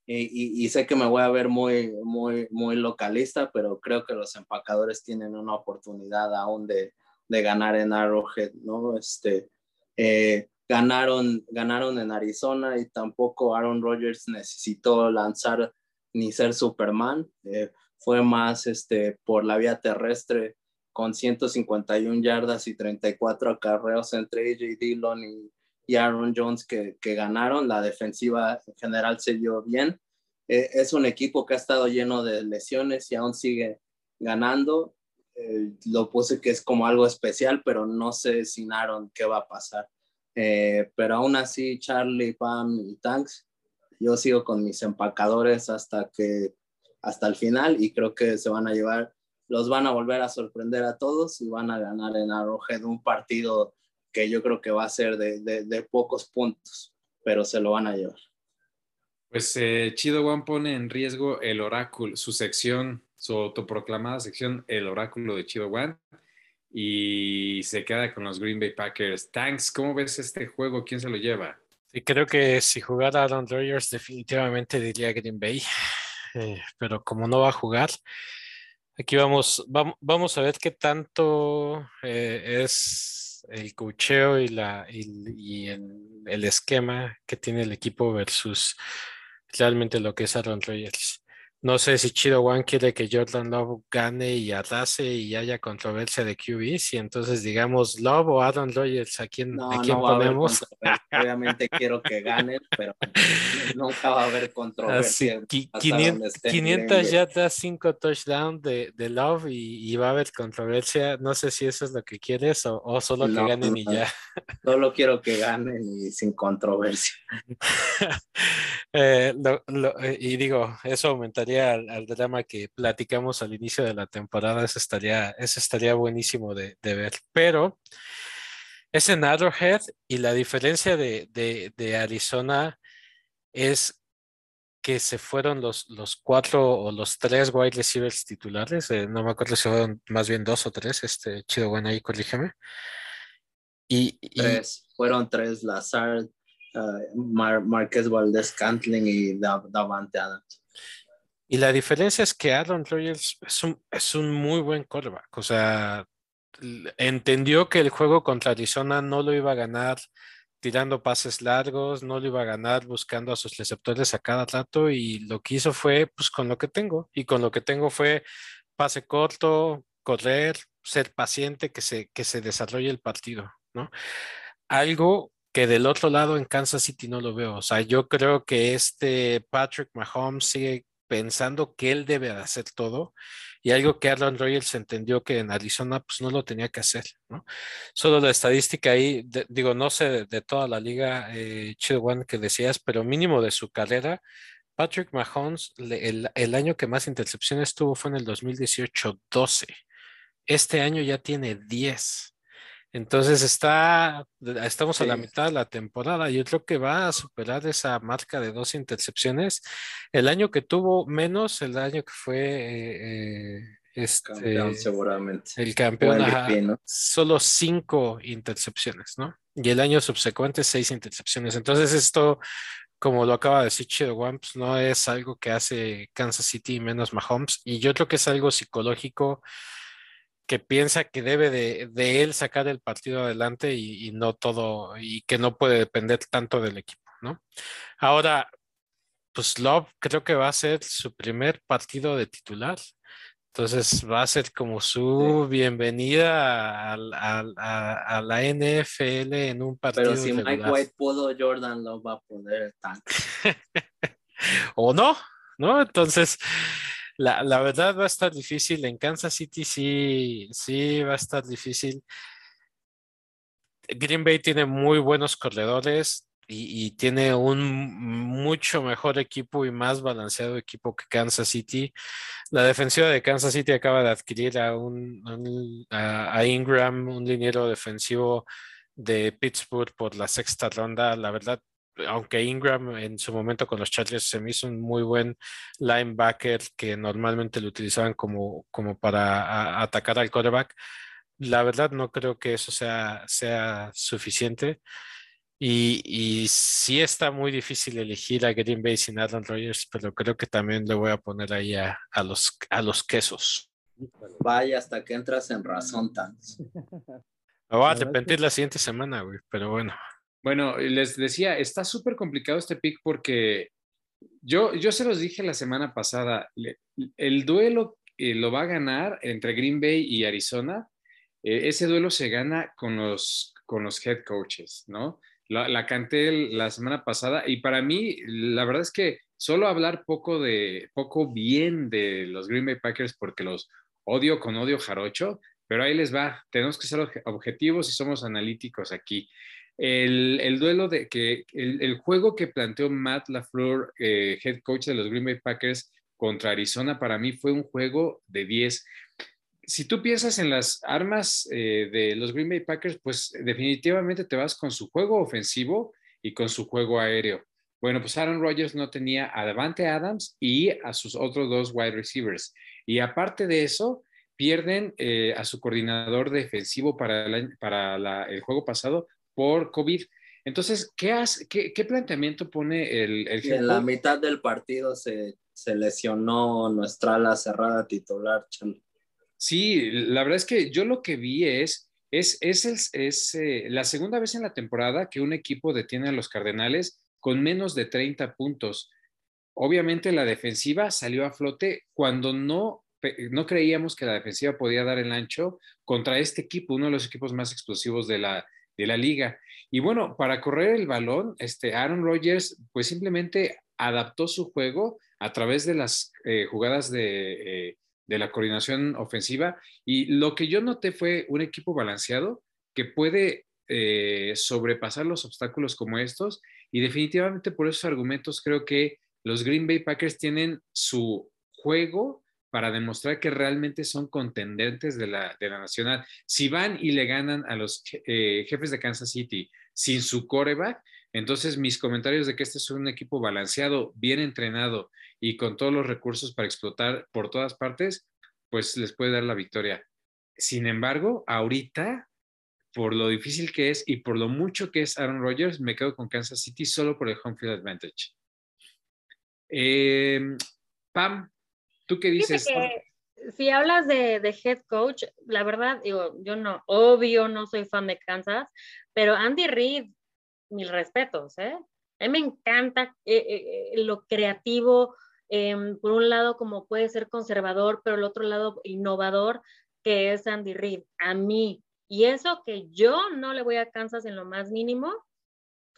y, sé que me voy a ver muy, muy, muy localista, pero creo que los empacadores tienen una oportunidad aún de, de ganar en Arrowhead, ¿no? Este, eh, ganaron, ganaron en Arizona y tampoco Aaron Rodgers necesitó lanzar ni ser Superman. Eh, fue más este, por la vía terrestre con 151 yardas y 34 acarreos entre AJ Dillon y, Aaron Jones que, ganaron. La defensiva en general se dio bien. Eh, es un equipo que ha estado lleno de lesiones y aún sigue ganando. Eh, lo puse que es como algo especial, pero no sé sin Aaron qué va a pasar. Eh, pero aún así, Charlie, Pam y Tanks, yo sigo con mis empacadores hasta que hasta el final y creo que se van a llevar los van a volver a sorprender a todos y van a ganar en Arrowhead un partido que yo creo que va a ser de, de, pocos puntos, pero se lo van a llevar. Pues eh, Chido One pone en riesgo el oráculo, su sección, su autoproclamada sección, el oráculo de Chido One, y se queda con los Green Bay Packers. Tanks, ¿cómo ves este juego? ¿Quién se lo lleva? Sí, creo que si jugara Aaron Rodgers, definitivamente diría Green Bay, eh, pero como no va a jugar, aquí vamos, vamos, vamos a ver qué tanto eh, es el cocheo y, la, y, el, esquema que tiene el equipo versus realmente lo que es Aaron Rodgers. No sé si Chido One quiere que Jordan Love gane y arrase y haya controversia de QB, si entonces digamos Love o Aaron Rodgers, ¿a quién, no, quién ponemos? Obviamente quiero que ganen, pero <laughs> nunca va a haber controversia. 500, yardas, 5 touchdowns de, de, Love y, va a haber controversia. No sé si eso es lo que quieres o, solo que ganen y ya. <laughs> Solo quiero que ganen y sin controversia. <laughs> Eh, eh, y digo, eso aumentaría al, drama que platicamos al inicio de la temporada, eso estaría, eso estaría buenísimo de, ver. Pero es en Arrowhead y la diferencia de, Arizona es que se fueron los, los cuatro o los tres wide receivers titulares, eh, no me acuerdo si fueron más bien dos o tres, este chido bueno ahí, corrígeme. Y, fueron tres, Lazard, uh, Marquez Valdez Cantling y Davante Adams. Y la diferencia es que Aaron Rodgers es un, es un muy buen quarterback. O sea, entendió que el juego contra Arizona no lo iba a ganar tirando pases largos, no lo iba a ganar buscando a sus receptores a cada rato y lo que hizo fue pues con lo que tengo y con lo que tengo fue pase corto, correr, ser paciente, que se, que se desarrolle el partido, ¿no? Algo que del otro lado en Kansas City no lo veo. O sea, yo creo que este Patrick Mahomes sigue pensando que él debe hacer todo y algo que Aaron Rodgers entendió que en Arizona pues no lo tenía que hacer, ¿no? Solo la estadística ahí, digo, no sé de, toda la liga, eh, que decías, pero mínimo de su carrera, Patrick Mahomes, el, el, año que más intercepciones tuvo fue en el 2018, 12. Este año ya tiene 10. Entonces está, estamos a la mitad de la temporada. Yo creo que va a superar esa marca de dos intercepciones. El año que tuvo menos, el año que fue eh, eh, este, campeón, seguramente. El campeón, solo cinco intercepciones, ¿no? Y el año subsecuente, seis intercepciones. Entonces, esto, como lo acaba de decir Chido Wamps, no es algo que hace Kansas City menos Mahomes. Y yo creo que es algo psicológico que piensa que debe de, él sacar el partido adelante y, no todo, y que no puede depender tanto del equipo, ¿no? Ahora, pues Love creo que va a ser su primer partido de titular. Entonces va a ser como su bienvenida a, a, la NFL en un partido. Pero si Mike White pudo, Jordan Love va a poder tanque. <laughs> o no, ¿no? Entonces, la, verdad va a estar difícil. En Kansas City sí, sí va a estar difícil. Green Bay tiene muy buenos corredores y, tiene un mucho mejor equipo y más balanceado equipo que Kansas City. La defensiva de Kansas City acaba de adquirir a, un, a Ingram, un liniero defensivo de Pittsburgh por la sexta ronda. La verdad, aunque Ingram en su momento con los Chargers se me hizo un muy buen linebacker que normalmente lo utilizaban como, como para atacar al quarterback, la verdad no creo que eso sea, sea suficiente. Y, y, sí está muy difícil elegir a Green Bay sin Aaron Rodgers, pero creo que también le voy a poner ahí a, los, a los quesos. Vaya hasta que entras en razón, tan. <laughs> va a depender la siguiente semana, güey, pero bueno. Bueno, les decía, está súper complicado este pick porque yo, yo se los dije la semana pasada, el duelo eh, lo va a ganar entre Green Bay y Arizona. Eh, ese duelo se gana con los, con los head coaches, ¿no? La, la, canté la semana pasada y para mí, la verdad es que solo hablar poco de, poco bien de los Green Bay Packers porque los odio con odio jarocho, pero ahí les va, tenemos que ser objetivos y somos analíticos aquí. El, duelo de que el, juego que planteó Matt LaFleur, eh, head coach de los Green Bay Packers contra Arizona, para mí fue un juego de 10. si tú piensas en las armas eh, de los Green Bay Packers, pues definitivamente te vas con su juego ofensivo y con su juego aéreo. Bueno, pues Aaron Rodgers no tenía a Davante Adams y a sus otros dos wide receivers. Y aparte de eso, pierden eh, a su coordinador defensivo para, para el juego pasado por COVID. Entonces, ¿qué, qué, planteamiento pone el, el En la mitad del partido se, se lesionó nuestra ala cerrada titular. Sí, la verdad es que yo lo que vi es, es, es, es eh, la segunda vez en la temporada que un equipo detiene a los Cardenales con menos de 30 puntos. Obviamente la defensiva salió a flote cuando no, no creíamos que la defensiva podía dar el ancho contra este equipo, uno de los equipos más explosivos de la, de la liga. Y bueno, para correr el balón, este Aaron Rodgers pues simplemente adaptó su juego a través de las eh, jugadas de, eh, de la coordinación ofensiva. Y lo que yo noté fue un equipo balanceado que puede eh, sobrepasar los obstáculos como estos. Y definitivamente por esos argumentos creo que los Green Bay Packers tienen su juego para demostrar que realmente son contendentes de la, de la nacional. Si van y le ganan a los eh, jefes de Kansas City sin su coreback, entonces mis comentarios de que este es un equipo balanceado, bien entrenado y con todos los recursos para explotar por todas partes, pues les puede dar la victoria. Sin embargo, ahorita, por lo difícil que es y por lo mucho que es Aaron Rodgers, me quedo con Kansas City solo por el home field advantage. Em, Pam, ¿tú qué dices? si hablas de, de, head coach, la verdad, digo, yo no, obvio, no soy fan de Kansas, pero Andy Reid, mil respetos, ¿eh? A mí me encanta eh, eh, eh, lo creativo, Em, por un lado como puede ser conservador, pero el otro lado innovador, que es Andy Reid, a mí. Y eso que yo no le voy a Kansas en lo más mínimo,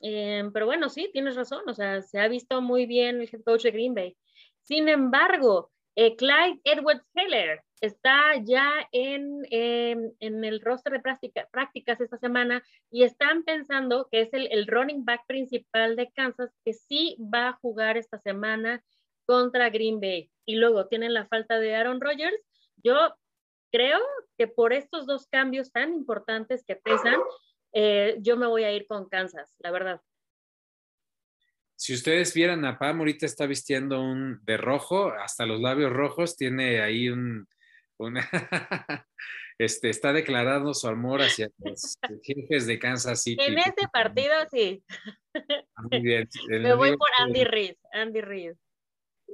em, pero bueno, sí, tienes razón, o sea, se ha visto muy bien el head coach de Green Bay. Sin embargo, eh, Clyde Edwards Heller está ya en, em, en el roster de práctica, prácticas esta semana y están pensando que es el, el running back principal de Kansas que sí va a jugar esta semana contra Green Bay y luego tienen la falta de Aaron Rodgers, yo creo que por estos dos cambios tan importantes que pesan, eh, yo me voy a ir con Kansas, la verdad. Si ustedes vieran a Pam, ahorita está vistiendo un de rojo, hasta los labios rojos, tiene ahí un, <laughs> este, está declarando su amor hacia los jefes de Kansas City. En este partido sí. Ah, muy bien. <laughs> Me voy por Andy Reid, Andy Reid.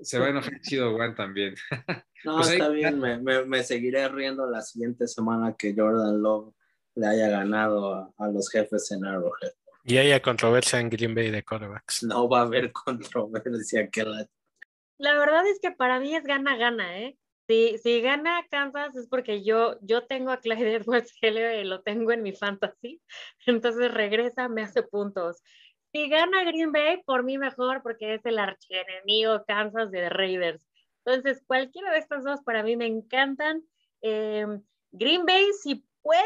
Se va a enojar Chido Juan también. <laughs> No, pues está bien, me, me, seguiré riendo la siguiente semana que Jordan Love le haya ganado a, los jefes en Arrowhead. Y haya controversia en Green Bay de quarterbacks. No va a haber controversia que la... La verdad es que para mí es gana-gana, ¿eh? Si, si gana Kansas es porque yo, yo tengo a Clyde Edwards Heller y lo tengo en mi fantasy, entonces regresa, me hace puntos. Si gana Green Bay, por mí mejor, porque es el archienemigo Kansas de Raiders. Entonces, cualquiera de estas dos para mí me encantan. Eh, Green Bay, si puede,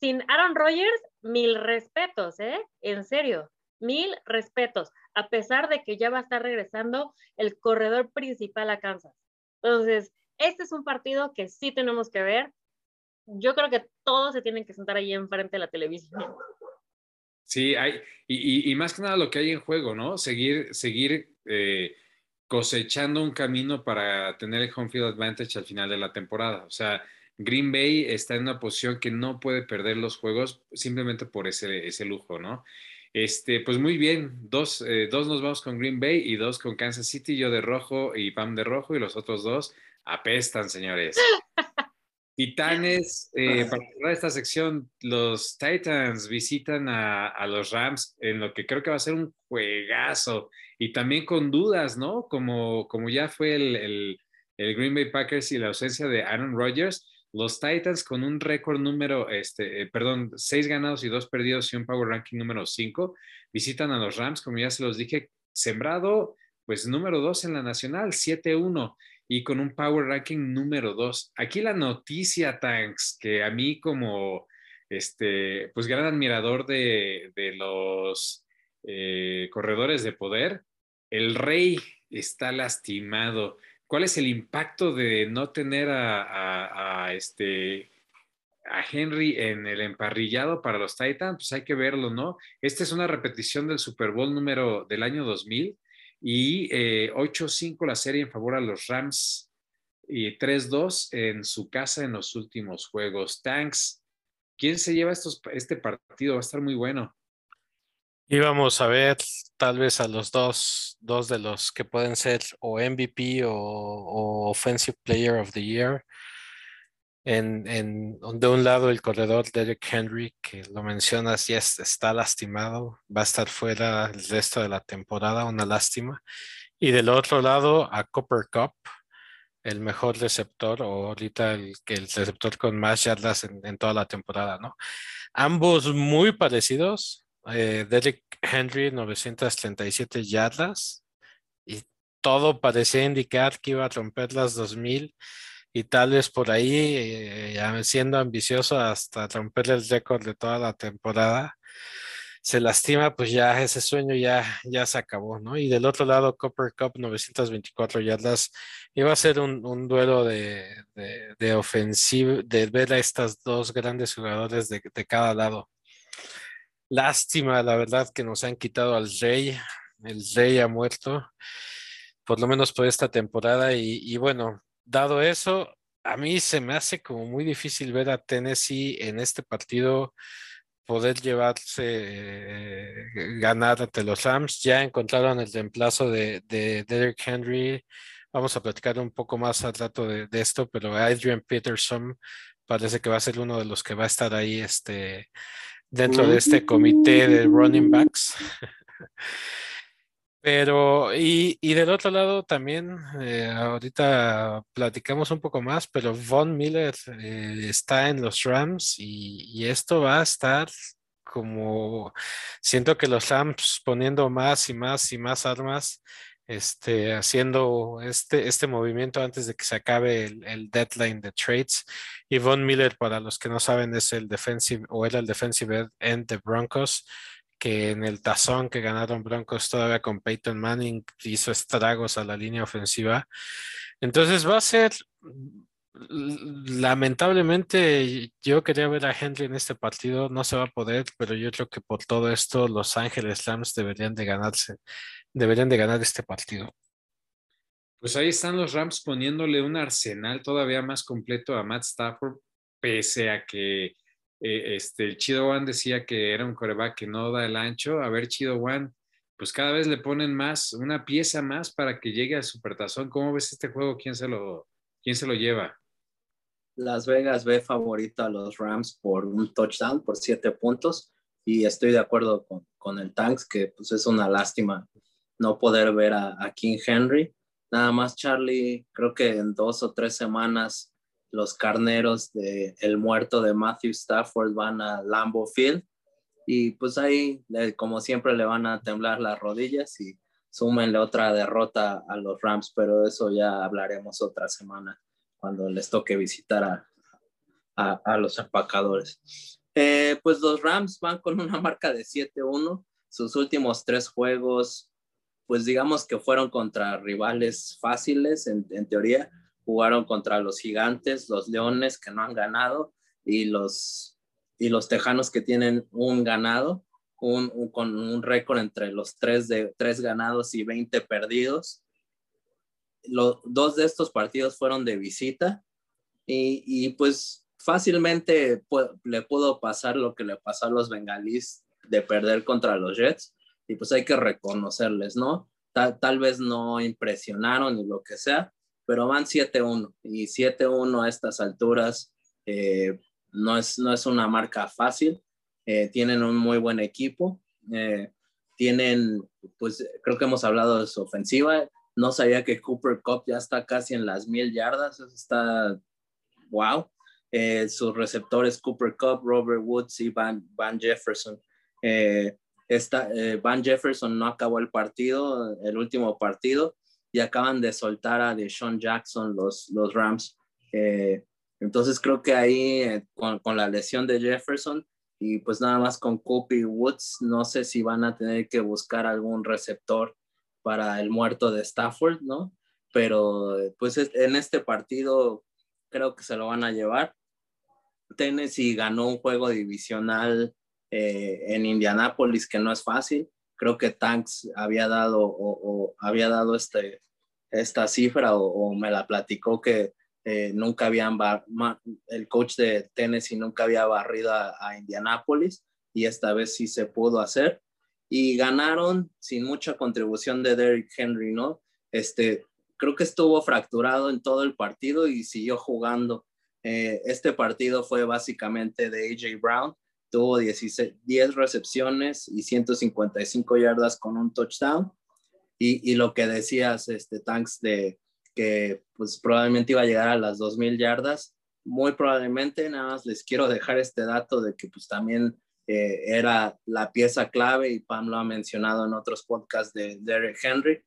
sin Aaron Rodgers, mil respetos, ¿eh? En serio, mil respetos, a pesar de que ya va a estar regresando el corredor principal a Kansas. Entonces, este es un partido que sí tenemos que ver. Yo creo que todos se tienen que sentar ahí enfrente de la televisión. Sí, hay, y, más que nada lo que hay en juego, ¿no? Seguir, seguir eh, cosechando un camino para tener el home field advantage al final de la temporada. O sea, Green Bay está en una posición que no puede perder los juegos simplemente por ese, ese lujo, ¿no? Este, pues muy bien, dos, eh, dos nos vamos con Green Bay y dos con Kansas City, yo de rojo y Pam de rojo y los otros dos apestan, señores. <laughs> Titanes, eh, para cerrar esta sección, los Titans visitan a, los Rams en lo que creo que va a ser un juegazo y también con dudas, ¿no? Como, como ya fue el, Green Bay Packers y la ausencia de Aaron Rodgers, los Titans con un récord número, este, eh, perdón, seis ganados y dos perdidos y un Power Ranking número cinco, visitan a los Rams, como ya se los dije, sembrado, pues número dos en la nacional, 7-1 y con un Power Ranking número 2. Aquí la noticia, Tanks, que a mí como, este, pues gran admirador de, los eh, corredores de poder, el rey está lastimado. ¿Cuál es el impacto de no tener a, este, a Henry en el emparrillado para los Titans? Pues hay que verlo, ¿no? Esta es una repetición del Super Bowl número del año 2000 y 8-5 eh, la serie en favor a los Rams y 3-2 en su casa en los últimos juegos. Tanks, ¿quién se lleva este partido? Va a estar muy bueno. Íbamos a ver tal vez a los dos, dos de los que pueden ser o MVP o, Offensive Player of the Year. En, en, de un lado el corredor Derek Henry, que lo mencionas, ya está lastimado, va a estar fuera el resto de la temporada, una lástima. Y del otro lado a Copper Cup, el mejor receptor, o ahorita el, el receptor con más yardas en, en toda la temporada, ¿no? Ambos muy parecidos, eh, Derek Henry 937 yardas y todo parecía indicar que iba a romper las 2000 y tal vez por ahí eh, siendo ambicioso hasta romper el récord de toda la temporada se lastima, pues ya ese sueño ya, ya se acabó, ¿no? Y del otro lado, Copper Cup 924 yardas, iba a ser un, duelo de, de, de ofensivo, de ver a estas dos grandes jugadores de, de cada lado. Lástima, la verdad, que nos han quitado al rey. El rey ha muerto, por lo menos por esta temporada. Y, bueno, dado eso, a mí se me hace como muy difícil ver a Tennessee en este partido poder llevarse, eh, ganar ante los Rams. Ya encontraron el reemplazo de, de Derrick Henry. Vamos a platicar un poco más al rato de, de, esto, pero Adrian Peterson parece que va a ser uno de los que va a estar ahí este, dentro de este comité de running backs. <laughs> Pero, y, y, del otro lado también, eh, ahorita platicamos un poco más, pero Von Miller eh, está en los Rams y, y, esto va a estar como, siento que los Rams poniendo más y más y más armas este, haciendo este, este movimiento antes de que se acabe el, deadline de trades. Y Von Miller, para los que no saben, es el defensive o era el defensive end de Broncos, que en el tazón que ganaron Broncos todavía con Peyton Manning hizo estragos a la línea ofensiva. Entonces va a ser, lamentablemente, yo quería ver a Henry en este partido, no se va a poder, pero yo creo que por todo esto Los Ángeles Rams deberían de ganarse deberían de ganar este partido. Pues ahí están los Rams poniéndole un arsenal todavía más completo a Matt Stafford, pese a que eh, este, el Chido One decía que era un coreback que no da el ancho. A ver, Chido One, pues cada vez le ponen más, una pieza más para que llegue al supertazón. ¿Cómo ves este juego? ¿Quién se lo, quién se lo lleva? Las Vegas ve favorito a los Rams por un touchdown, por siete puntos, y estoy de acuerdo con, con el Tanks, que pues es una lástima no poder ver a, King Henry. Nada más, Charlie, creo que en dos o tres semanas los carneros de el muerto de Matthew Stafford van a Lambeau Field y pues ahí, como siempre, le van a temblar las rodillas y súmenle otra derrota a los Rams, pero eso ya hablaremos otra semana cuando les toque visitar a, a, los empacadores. Eh, pues los Rams van con una marca de 7-1. Sus últimos tres juegos pues digamos que fueron contra rivales fáciles en, teoría, jugaron contra los gigantes, los leones que no han ganado y los, y los tejanos que tienen un ganado, un, con un récord entre los tres, de, tres ganados y 20 perdidos. Los, dos de estos partidos fueron de visita y, y pues fácilmente le pudo pasar lo que le pasó a los bengalíes de perder contra los Jets y pues hay que reconocerles, ¿no? Tal, vez no impresionaron ni lo que sea, pero van 7-1 y 7-1 a estas alturas eh, no, es, no es una marca fácil. Eh, tienen un muy buen equipo. Eh, tienen, pues creo que hemos hablado de su ofensiva. No sabía que Cooper Cup ya está casi en las mil yardas. está wow. sus receptores Cooper Cup, Robert Woods y Van, Van Jefferson. Esta, eh, Van Jefferson no acabó el partido, el último partido, y acaban de soltar a Deshaun Jackson los, los Rams. Eh, entonces creo que ahí eh, con, con, la lesión de Jefferson y pues nada más con Copy Woods, no sé si van a tener que buscar algún receptor para el muerto de Stafford, ¿no? pero pues en este partido creo que se lo van a llevar. Tennessee ganó un juego divisional eh, en Indianápolis que no es fácil. Creo que Tanks había dado o, había dado este, esta cifra o, me la platicó que eh, nunca habían el coach de Tennessee nunca había barrido a, a Indianápolis y esta vez sí se pudo hacer y ganaron sin mucha contribución de Derrick Henry, ¿no? Este, creo que estuvo fracturado en todo el partido y siguió jugando. Eh, este partido fue básicamente de AJ Brown, tuvo 16, 10 recepciones y 155 yardas con un touchdown. Y, lo que decías, este, Tanks, de que pues probablemente iba a llegar a las 2.000 yardas, muy probablemente, nada más les quiero dejar este dato de que pues también eh, era la pieza clave y Pam lo ha mencionado en otros podcasts de Derek Henry,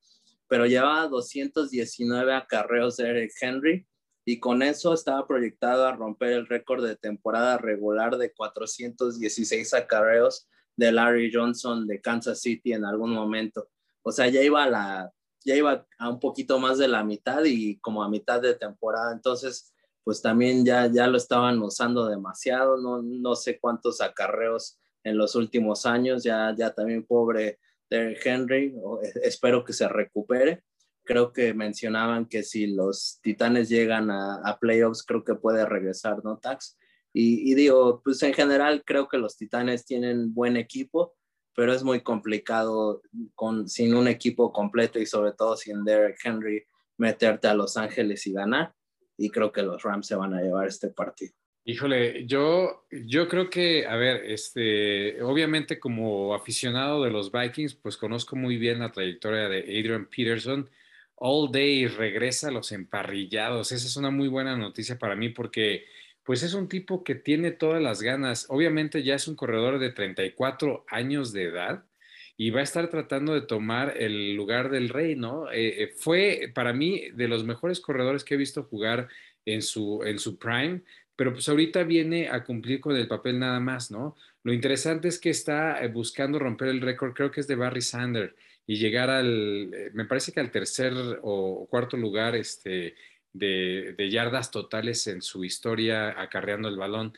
pero llevaba 219 acarreos de Derek Henry y con eso estaba proyectado a romper el récord de temporada regular de 416 acarreos de Larry Johnson de Kansas City en algún momento. O sea, ya iba a la ya iba a un poquito más de la mitad y como a mitad de temporada. Entonces, pues también ya, ya lo estaban usando demasiado, no, no sé cuántos acarreos en los últimos años, ya, ya también pobre Derrick Henry, e, espero que se recupere. Creo que mencionaban que si los Titanes llegan a, playoffs, creo que puede regresar, ¿no, Tax? Y, y, digo, pues en general creo que los Titanes tienen buen equipo, pero es muy complicado con, sin un equipo completo y sobre todo sin Derrick Henry meterte a Los Ángeles y ganar y creo que los Rams se van a llevar este partido. Híjole, yo, yo creo que, a ver, este, obviamente como aficionado de los Vikings, pues conozco muy bien la trayectoria de Adrian Peterson. All Day regresa a los emparrillados. Esa es una muy buena noticia para mí porque pues es un tipo que tiene todas las ganas. Obviamente ya es un corredor de 34 años de edad y va a estar tratando de tomar el lugar del rey, ¿no? Eh, eh, fue para mí de los mejores corredores que he visto jugar en su, en su prime, pero pues ahorita viene a cumplir con el papel nada más, ¿no? Lo interesante es que está eh, buscando romper el récord, creo que es de Barry Sander, y llegar al, me parece que al tercer o cuarto lugar este, de, yardas totales en su historia acarreando el balón.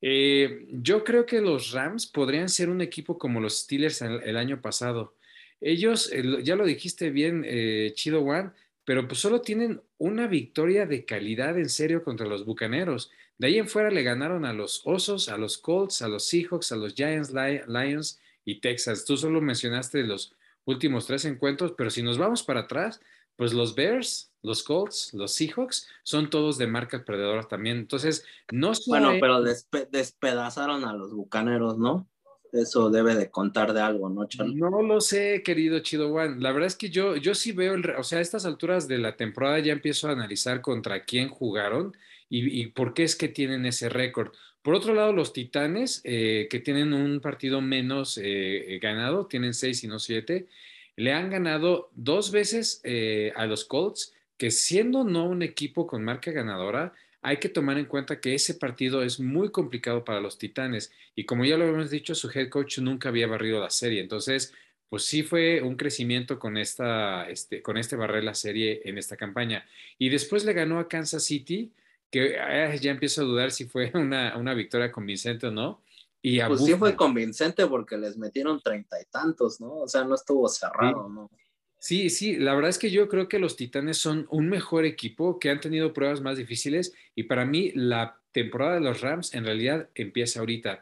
Eh, yo creo que los Rams podrían ser un equipo como los Steelers el, año pasado. Ellos, ya lo dijiste bien, eh, Chido One, pero pues solo tienen una victoria de calidad en serio contra los Bucaneros. De ahí en fuera le ganaron a los Osos, a los Colts, a los Seahawks, a los Giants, Lions y Texas. Tú solo mencionaste los últimos tres encuentros, pero si nos vamos para atrás, pues los Bears, los Colts, los Seahawks, son todos de marca perdedora también. Entonces, no Bueno, pero despedazaron a los Bucaneros, ¿no? Eso debe de contar de algo, ¿no, Charlie? No lo sé, querido Chido Juan. La verdad es que yo, yo sí veo, el, o sea, a estas alturas de la temporada ya empiezo a analizar contra quién jugaron y, por qué es que tienen ese récord. Por otro lado, los Titanes, eh, que tienen un partido menos eh, ganado, tienen seis y no siete, le han ganado dos veces eh, a los Colts, que siendo no un equipo con marca ganadora, hay que tomar en cuenta que ese partido es muy complicado para los Titanes. Y como ya lo hemos dicho, su head coach nunca había barrido la serie. Entonces, pues sí fue un crecimiento con, esta, este, con este barrer la serie en esta campaña. Y después le ganó a Kansas City, que eh, ya empiezo a dudar si fue <laughs> una, una victoria convincente o no. Y pues sí fue convincente porque les metieron treinta y tantos, ¿no? O sea, no estuvo cerrado, ¿no? Sí, sí, la verdad es que yo creo que los Titanes son un mejor equipo que han tenido pruebas más difíciles y para mí la temporada de los Rams en realidad empieza ahorita.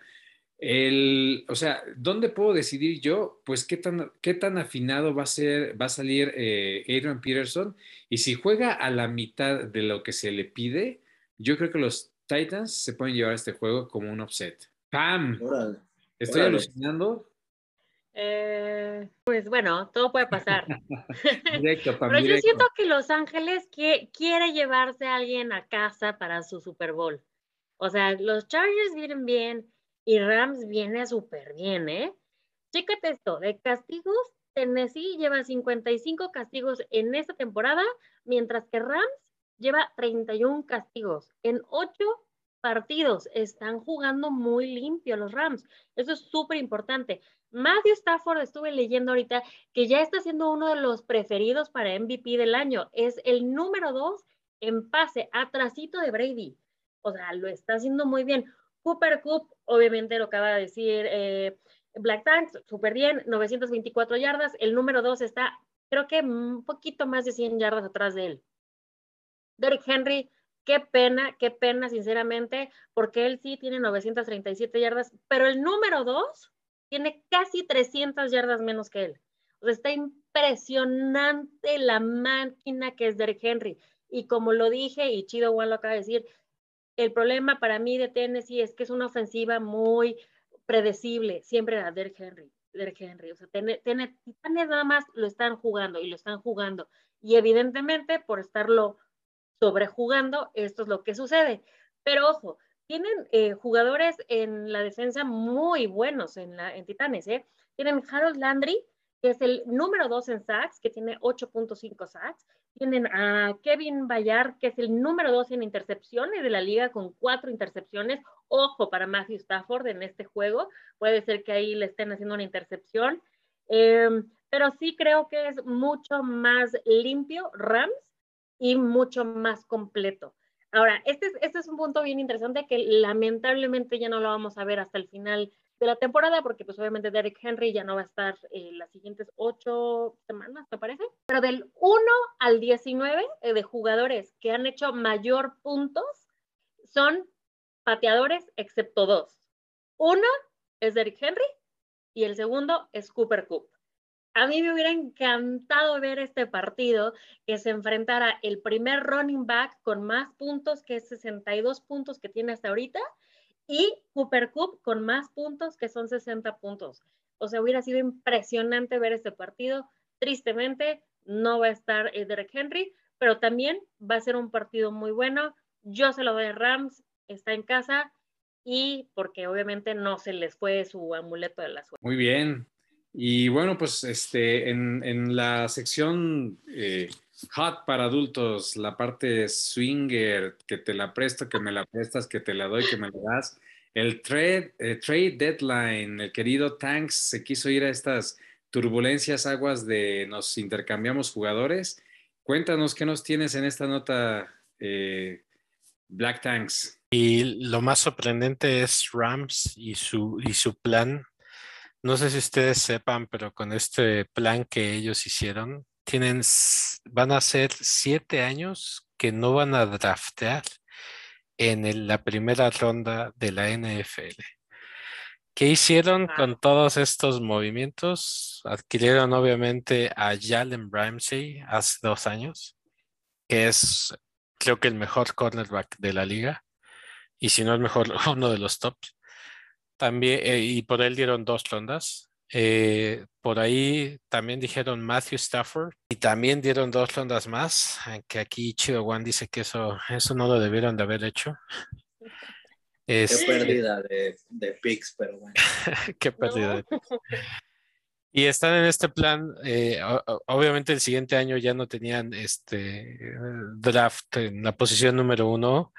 El, o sea, ¿dónde puedo decidir yo? Pues qué tan, qué tan afinado va a ser, va a salir eh, Adrian Peterson y si juega a la mitad de lo que se le pide, yo creo que los Titans se pueden llevar este juego como un offset. ¡Pam! ¿Estoy alucinando? Eh, pues bueno, todo puede pasar. <laughs> directo, Pam, Pero yo siento que Los Ángeles quiere llevarse a alguien a casa para su Super Bowl. O sea, los Chargers vienen bien y Rams viene súper bien, ¿eh? Chécate esto, de castigos, Tennessee lleva 55 castigos en esta temporada, mientras que Rams lleva 31 castigos en 8 partidos. Están jugando muy limpio los Rams. Eso es súper importante. Matthew Stafford, estuve leyendo ahorita, que ya está siendo uno de los preferidos para MVP del año. Es el número dos en pase, atrasito de Brady. O sea, lo está haciendo muy bien. Cooper Cup, obviamente lo acaba de decir eh, Black Tanks, súper bien, 924 yardas. El número dos está, creo que un poquito más de 100 yardas atrás de él. Derrick Henry, qué pena, qué pena, sinceramente, porque él sí tiene 937 yardas, pero el número dos tiene casi 300 yardas menos que él. O sea, está impresionante la máquina que es Derrick Henry. Y como lo dije, y Chido Juan lo acaba de decir, el problema para mí de Tennessee es que es una ofensiva muy predecible, siempre a Derrick Henry. Derrick Henry, o sea, tiene, nada más lo están jugando y lo están jugando. Y evidentemente, por estarlo sobrejugando, esto es lo que sucede. Pero ojo, tienen eh, jugadores en la defensa muy buenos en, la, en Titanes, ¿eh? Tienen Harold Landry, que es el número dos en sacks, que tiene 8.5 sacks. Tienen a Kevin Bayard, que es el número dos en intercepciones de la liga, con cuatro intercepciones. Ojo para Matthew Stafford en este juego. Puede ser que ahí le estén haciendo una intercepción. Em, pero sí creo que es mucho más limpio Rams y mucho más completo. Ahora, este es, este es un punto bien interesante que lamentablemente ya no lo vamos a ver hasta el final de la temporada, porque pues obviamente Derek Henry ya no va a estar eh, las siguientes ocho semanas, me parece. Pero del 1 al 19 eh, de jugadores que han hecho mayor puntos son pateadores, excepto dos. Uno es Derek Henry y el segundo es Cooper Cup. A mí me hubiera encantado ver este partido que se enfrentara el primer running back con más puntos que 62 puntos que tiene hasta ahorita y Cooper Cup con más puntos que son 60 puntos. O sea, hubiera sido impresionante ver este partido. Tristemente, no va a estar eh, Derek Henry, pero también va a ser un partido muy bueno. Yo se lo doy a Rams, está en casa y porque obviamente no se les fue su amuleto de la suerte. Muy bien, y bueno, pues este, en, la sección eh, hot para adultos, la parte swinger, que te la presto, que me la prestas, que te la doy, que me la das. El trade, eh, trade deadline, el querido Tanks se quiso ir a estas turbulencias aguas de nos intercambiamos jugadores. Cuéntanos qué nos tienes en esta nota, eh, Black Tanks. Y lo más sorprendente es Rams y su, y su plan no sé si ustedes sepan, pero con este plan que ellos hicieron, tienen, van a ser siete años que no van a draftear en la primera ronda de la NFL. ¿Qué hicieron con todos estos movimientos? Adquirieron obviamente a Jalen Ramsey hace dos años, que es creo que el mejor cornerback de la liga, y si no el mejor, <laughs> uno de los tops. También, eh, y por él dieron dos rondas. Eh, por ahí también dijeron Matthew Stafford y también dieron dos rondas más, que aquí Chido One dice que eso, eso no lo debieron de haber hecho. <laughs> Qué pérdida de, de picks, pero bueno. <laughs> Qué pérdida picks. Y están en este plan, eh, obviamente el siguiente año ya no tenían este draft en la posición número uno,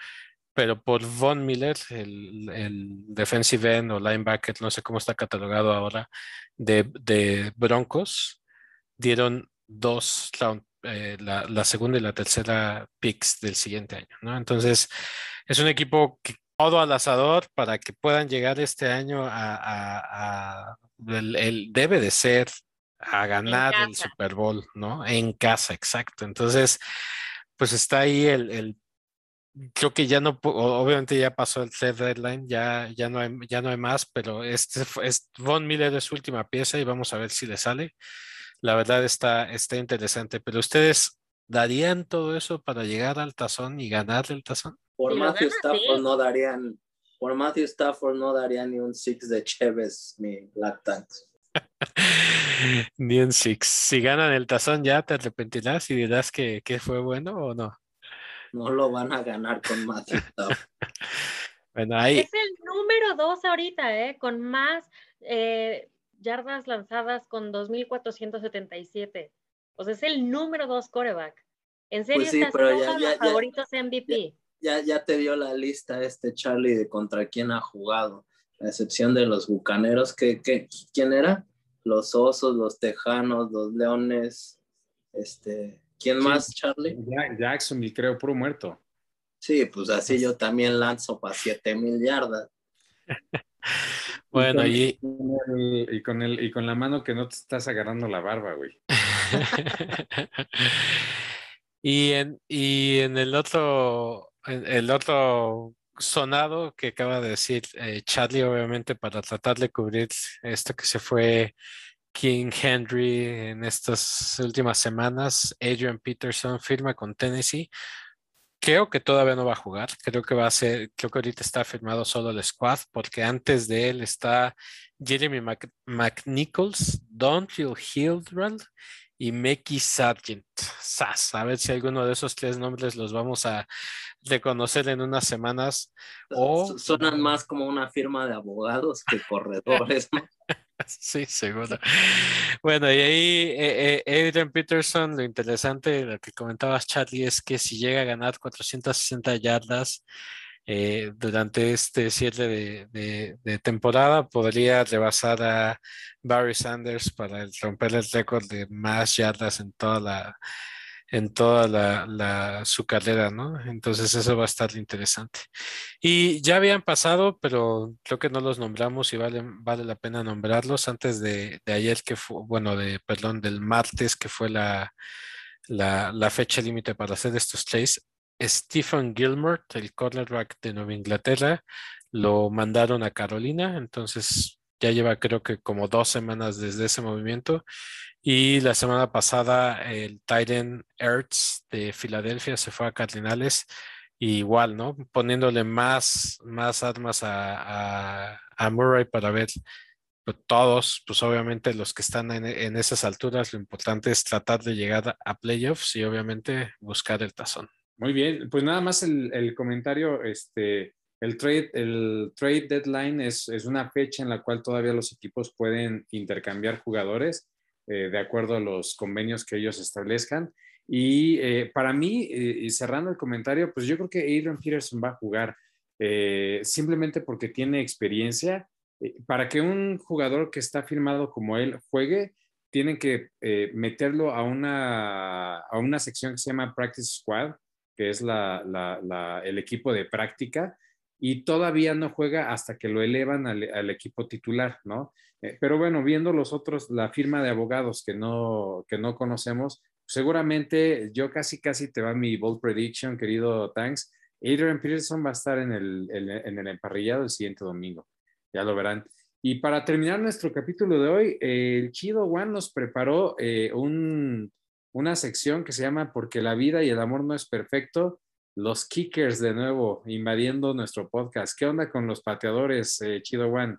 pero por Von Miller, el, defensive end o linebacker, no sé cómo está catalogado ahora, de, Broncos, dieron dos eh, la, segunda y la tercera picks del siguiente año, ¿no? Entonces, es un equipo que todo al asador para que puedan llegar este año a, el, debe de ser a ganar el Super Bowl, ¿no? En casa, exacto. Entonces, pues está ahí el, el creo que ya no, obviamente ya pasó el trade deadline, ya, ya, no hay, ya no hay más, pero este es, Von Miller es su última pieza y vamos a ver si le sale. La verdad está, está interesante, pero ustedes darían todo eso para llegar al tazón y ganar el tazón? Por Matthew Stafford no darían, por Matthew Stafford no darían ni un six de Chévez ni Black Tanks. <laughs> ni un six. Si ganan el tazón ya te arrepentirás y dirás que, que fue bueno o no no lo van a ganar con más <laughs> bueno, ahí... Es el número dos ahorita, ¿eh? con más eh, yardas lanzadas con 2.477. O sea, es el número dos coreback. En serio, pues sí, pero ya, los favoritos MVP. ya, ya te dio la lista este Charlie de contra quién ha jugado, a excepción de los bucaneros, que, ¿quién era? Los osos, los tejanos, los leones, este, ¿quién más, Charlie? Jackson, creo, puro muerto. Sí, pues así yo también lanzo para 7 mil yardas. <laughs> bueno, y, y, con el, y con la mano que no te estás agarrando la barba, güey. <laughs> y, en, y en el otro, el otro sonado que acaba de decir eh, Charlie, obviamente, para tratar de cubrir esto que se fue King Henry en estas últimas semanas, Adrian Peterson firma con Tennessee. Creo que todavía no va a jugar, creo que va a ser, creo que ahorita está firmado solo el squad, porque antes de él está Jeremy McNichols, Donfield Hildreth y Mickey Sargent. Sas, a ver si alguno de esos tres nombres los vamos a reconocer en unas semanas. O... Suenan más como una firma de abogados que corredores. <laughs> sí, seguro. <laughs> Bueno, y ahí eh, eh, Adrian Peterson, lo interesante, lo que comentabas, Charlie, es que si llega a ganar 460 yardas, eh, durante este cierre de, temporada podría rebasar a Barry Sanders para romper el récord de más yardas en toda la en toda la, su carrera, ¿no? Entonces eso va a estar interesante. Y ya habían pasado, pero creo que no los nombramos y vale, vale la pena nombrarlos antes de, ayer que fue, bueno, de, perdón, del martes que fue la, la, la fecha límite para hacer estos trades. Stephen Gilmore, el cornerback de Nueva Inglaterra, lo mandaron a Carolina, entonces ya lleva creo que como dos semanas desde ese movimiento. Y la semana pasada el Titan Ertz de Filadelfia se fue a Cardinales, igual, ¿no? Poniéndole más, más armas a, Murray para ver pues, todos, pues obviamente los que están en, en, esas alturas, lo importante es tratar de llegar a playoffs y obviamente buscar el tazón. Muy bien, pues nada más el, comentario, este, el trade, el trade deadline es, una fecha en la cual todavía los equipos pueden intercambiar jugadores eh, de acuerdo a los convenios que ellos establezcan. Y eh, para mí, eh, cerrando el comentario, pues yo creo que Adrian Peterson va a jugar simplemente porque tiene experiencia. para que un jugador que está firmado como él juegue, tienen que meterlo a una, a una sección que se llama Practice Squad, que es el equipo de práctica, y todavía no juega hasta que lo elevan al, equipo titular, ¿no? Eh, pero bueno, viendo los otros, la firma de abogados que no, que no conocemos, seguramente yo casi, casi te va mi bold prediction, querido Tanks. Adrian Peterson va a estar en el, en el emparrillado el siguiente domingo, ya lo verán. Y para terminar nuestro capítulo de hoy, el Chido One nos preparó eh, un, una sección que se llama Porque la vida y el amor no es perfecto. Los kickers de nuevo invadiendo nuestro podcast. ¿Qué onda con los pateadores, eh, Chido One?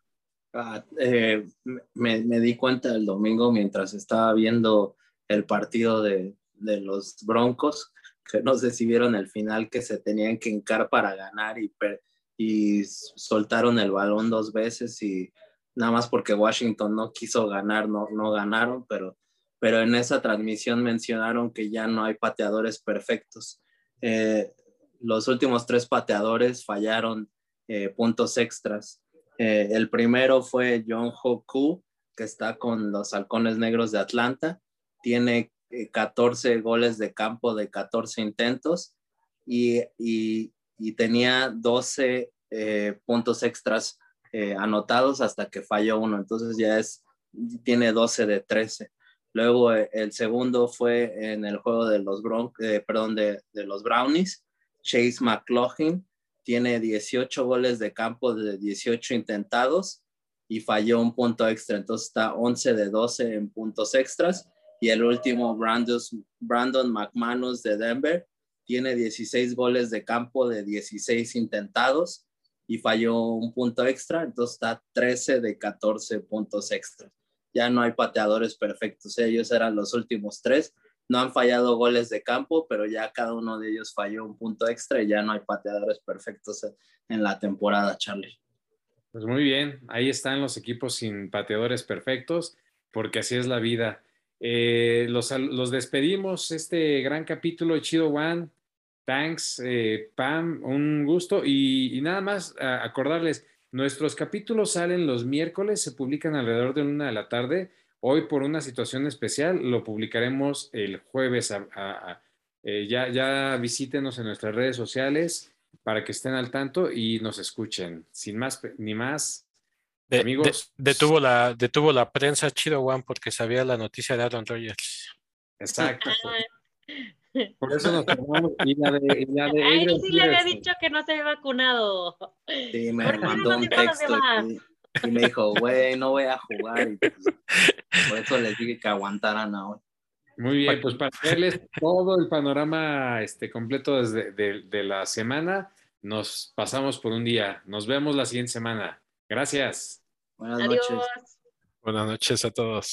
Ah, eh, me, di cuenta el domingo mientras estaba viendo el partido de, los Broncos, que no sé si vieron el final que se tenían que encar para ganar y, y soltaron el balón dos veces y nada más porque Washington no quiso ganar, no, no ganaron, pero pero en esa transmisión mencionaron que ya no hay pateadores perfectos. Eh, los últimos tres pateadores fallaron eh, puntos extras. Eh, el primero fue John Hoku, que está con los Halcones Negros de Atlanta. Tiene 14 goles de campo de 14 intentos y, y, tenía 12 puntos extras anotados hasta que falló uno. Entonces ya es, tiene 12 de 13. Luego eh, el segundo fue en el juego de los, eh, perdón, de, los Brownies. Chase McLaughlin tiene 18 goles de campo de 18 intentados y falló un punto extra. Entonces está 11 de 12 en puntos extras. Y el último, Brandon McManus de Denver, tiene 16 goles de campo de 16 intentados y falló un punto extra. Entonces está 13 de 14 puntos extras ya no hay pateadores perfectos. Ellos eran los últimos tres. No han fallado goles de campo, pero ya cada uno de ellos falló un punto extra y ya no hay pateadores perfectos en la temporada, Charlie. Pues muy bien, ahí están los equipos sin pateadores perfectos, porque así es la vida. Eh, los, despedimos, este gran capítulo Chido One. Thanks, eh, Pam, un gusto. Y, y nada más acordarles, nuestros capítulos salen los miércoles, se publican alrededor de una de la tarde. Hoy, por una situación especial, lo publicaremos el jueves. a- a- a- eh, ya, ya visítenos en nuestras redes sociales para que estén al tanto y nos escuchen. Sin más ni más, De- Amigos. de- detuvo, la, detuvo la prensa Chido One porque sabía la noticia de Aaron Rodgers. exacto. <laughs> Por eso nos tomamos. Y la de, y la de Ay, sí le había dicho que no se había vacunado. Sí, me ¿Por qué no mandó nos un texto? Y, me dijo, güey, no voy a jugar. Y pues, por eso les dije que aguantaran ahora. Muy bien, pues para verles todo el panorama este, completo desde de, de la semana, nos pasamos por un día. Nos vemos la siguiente semana. Gracias. Buenas noches. Buenas noches a todos.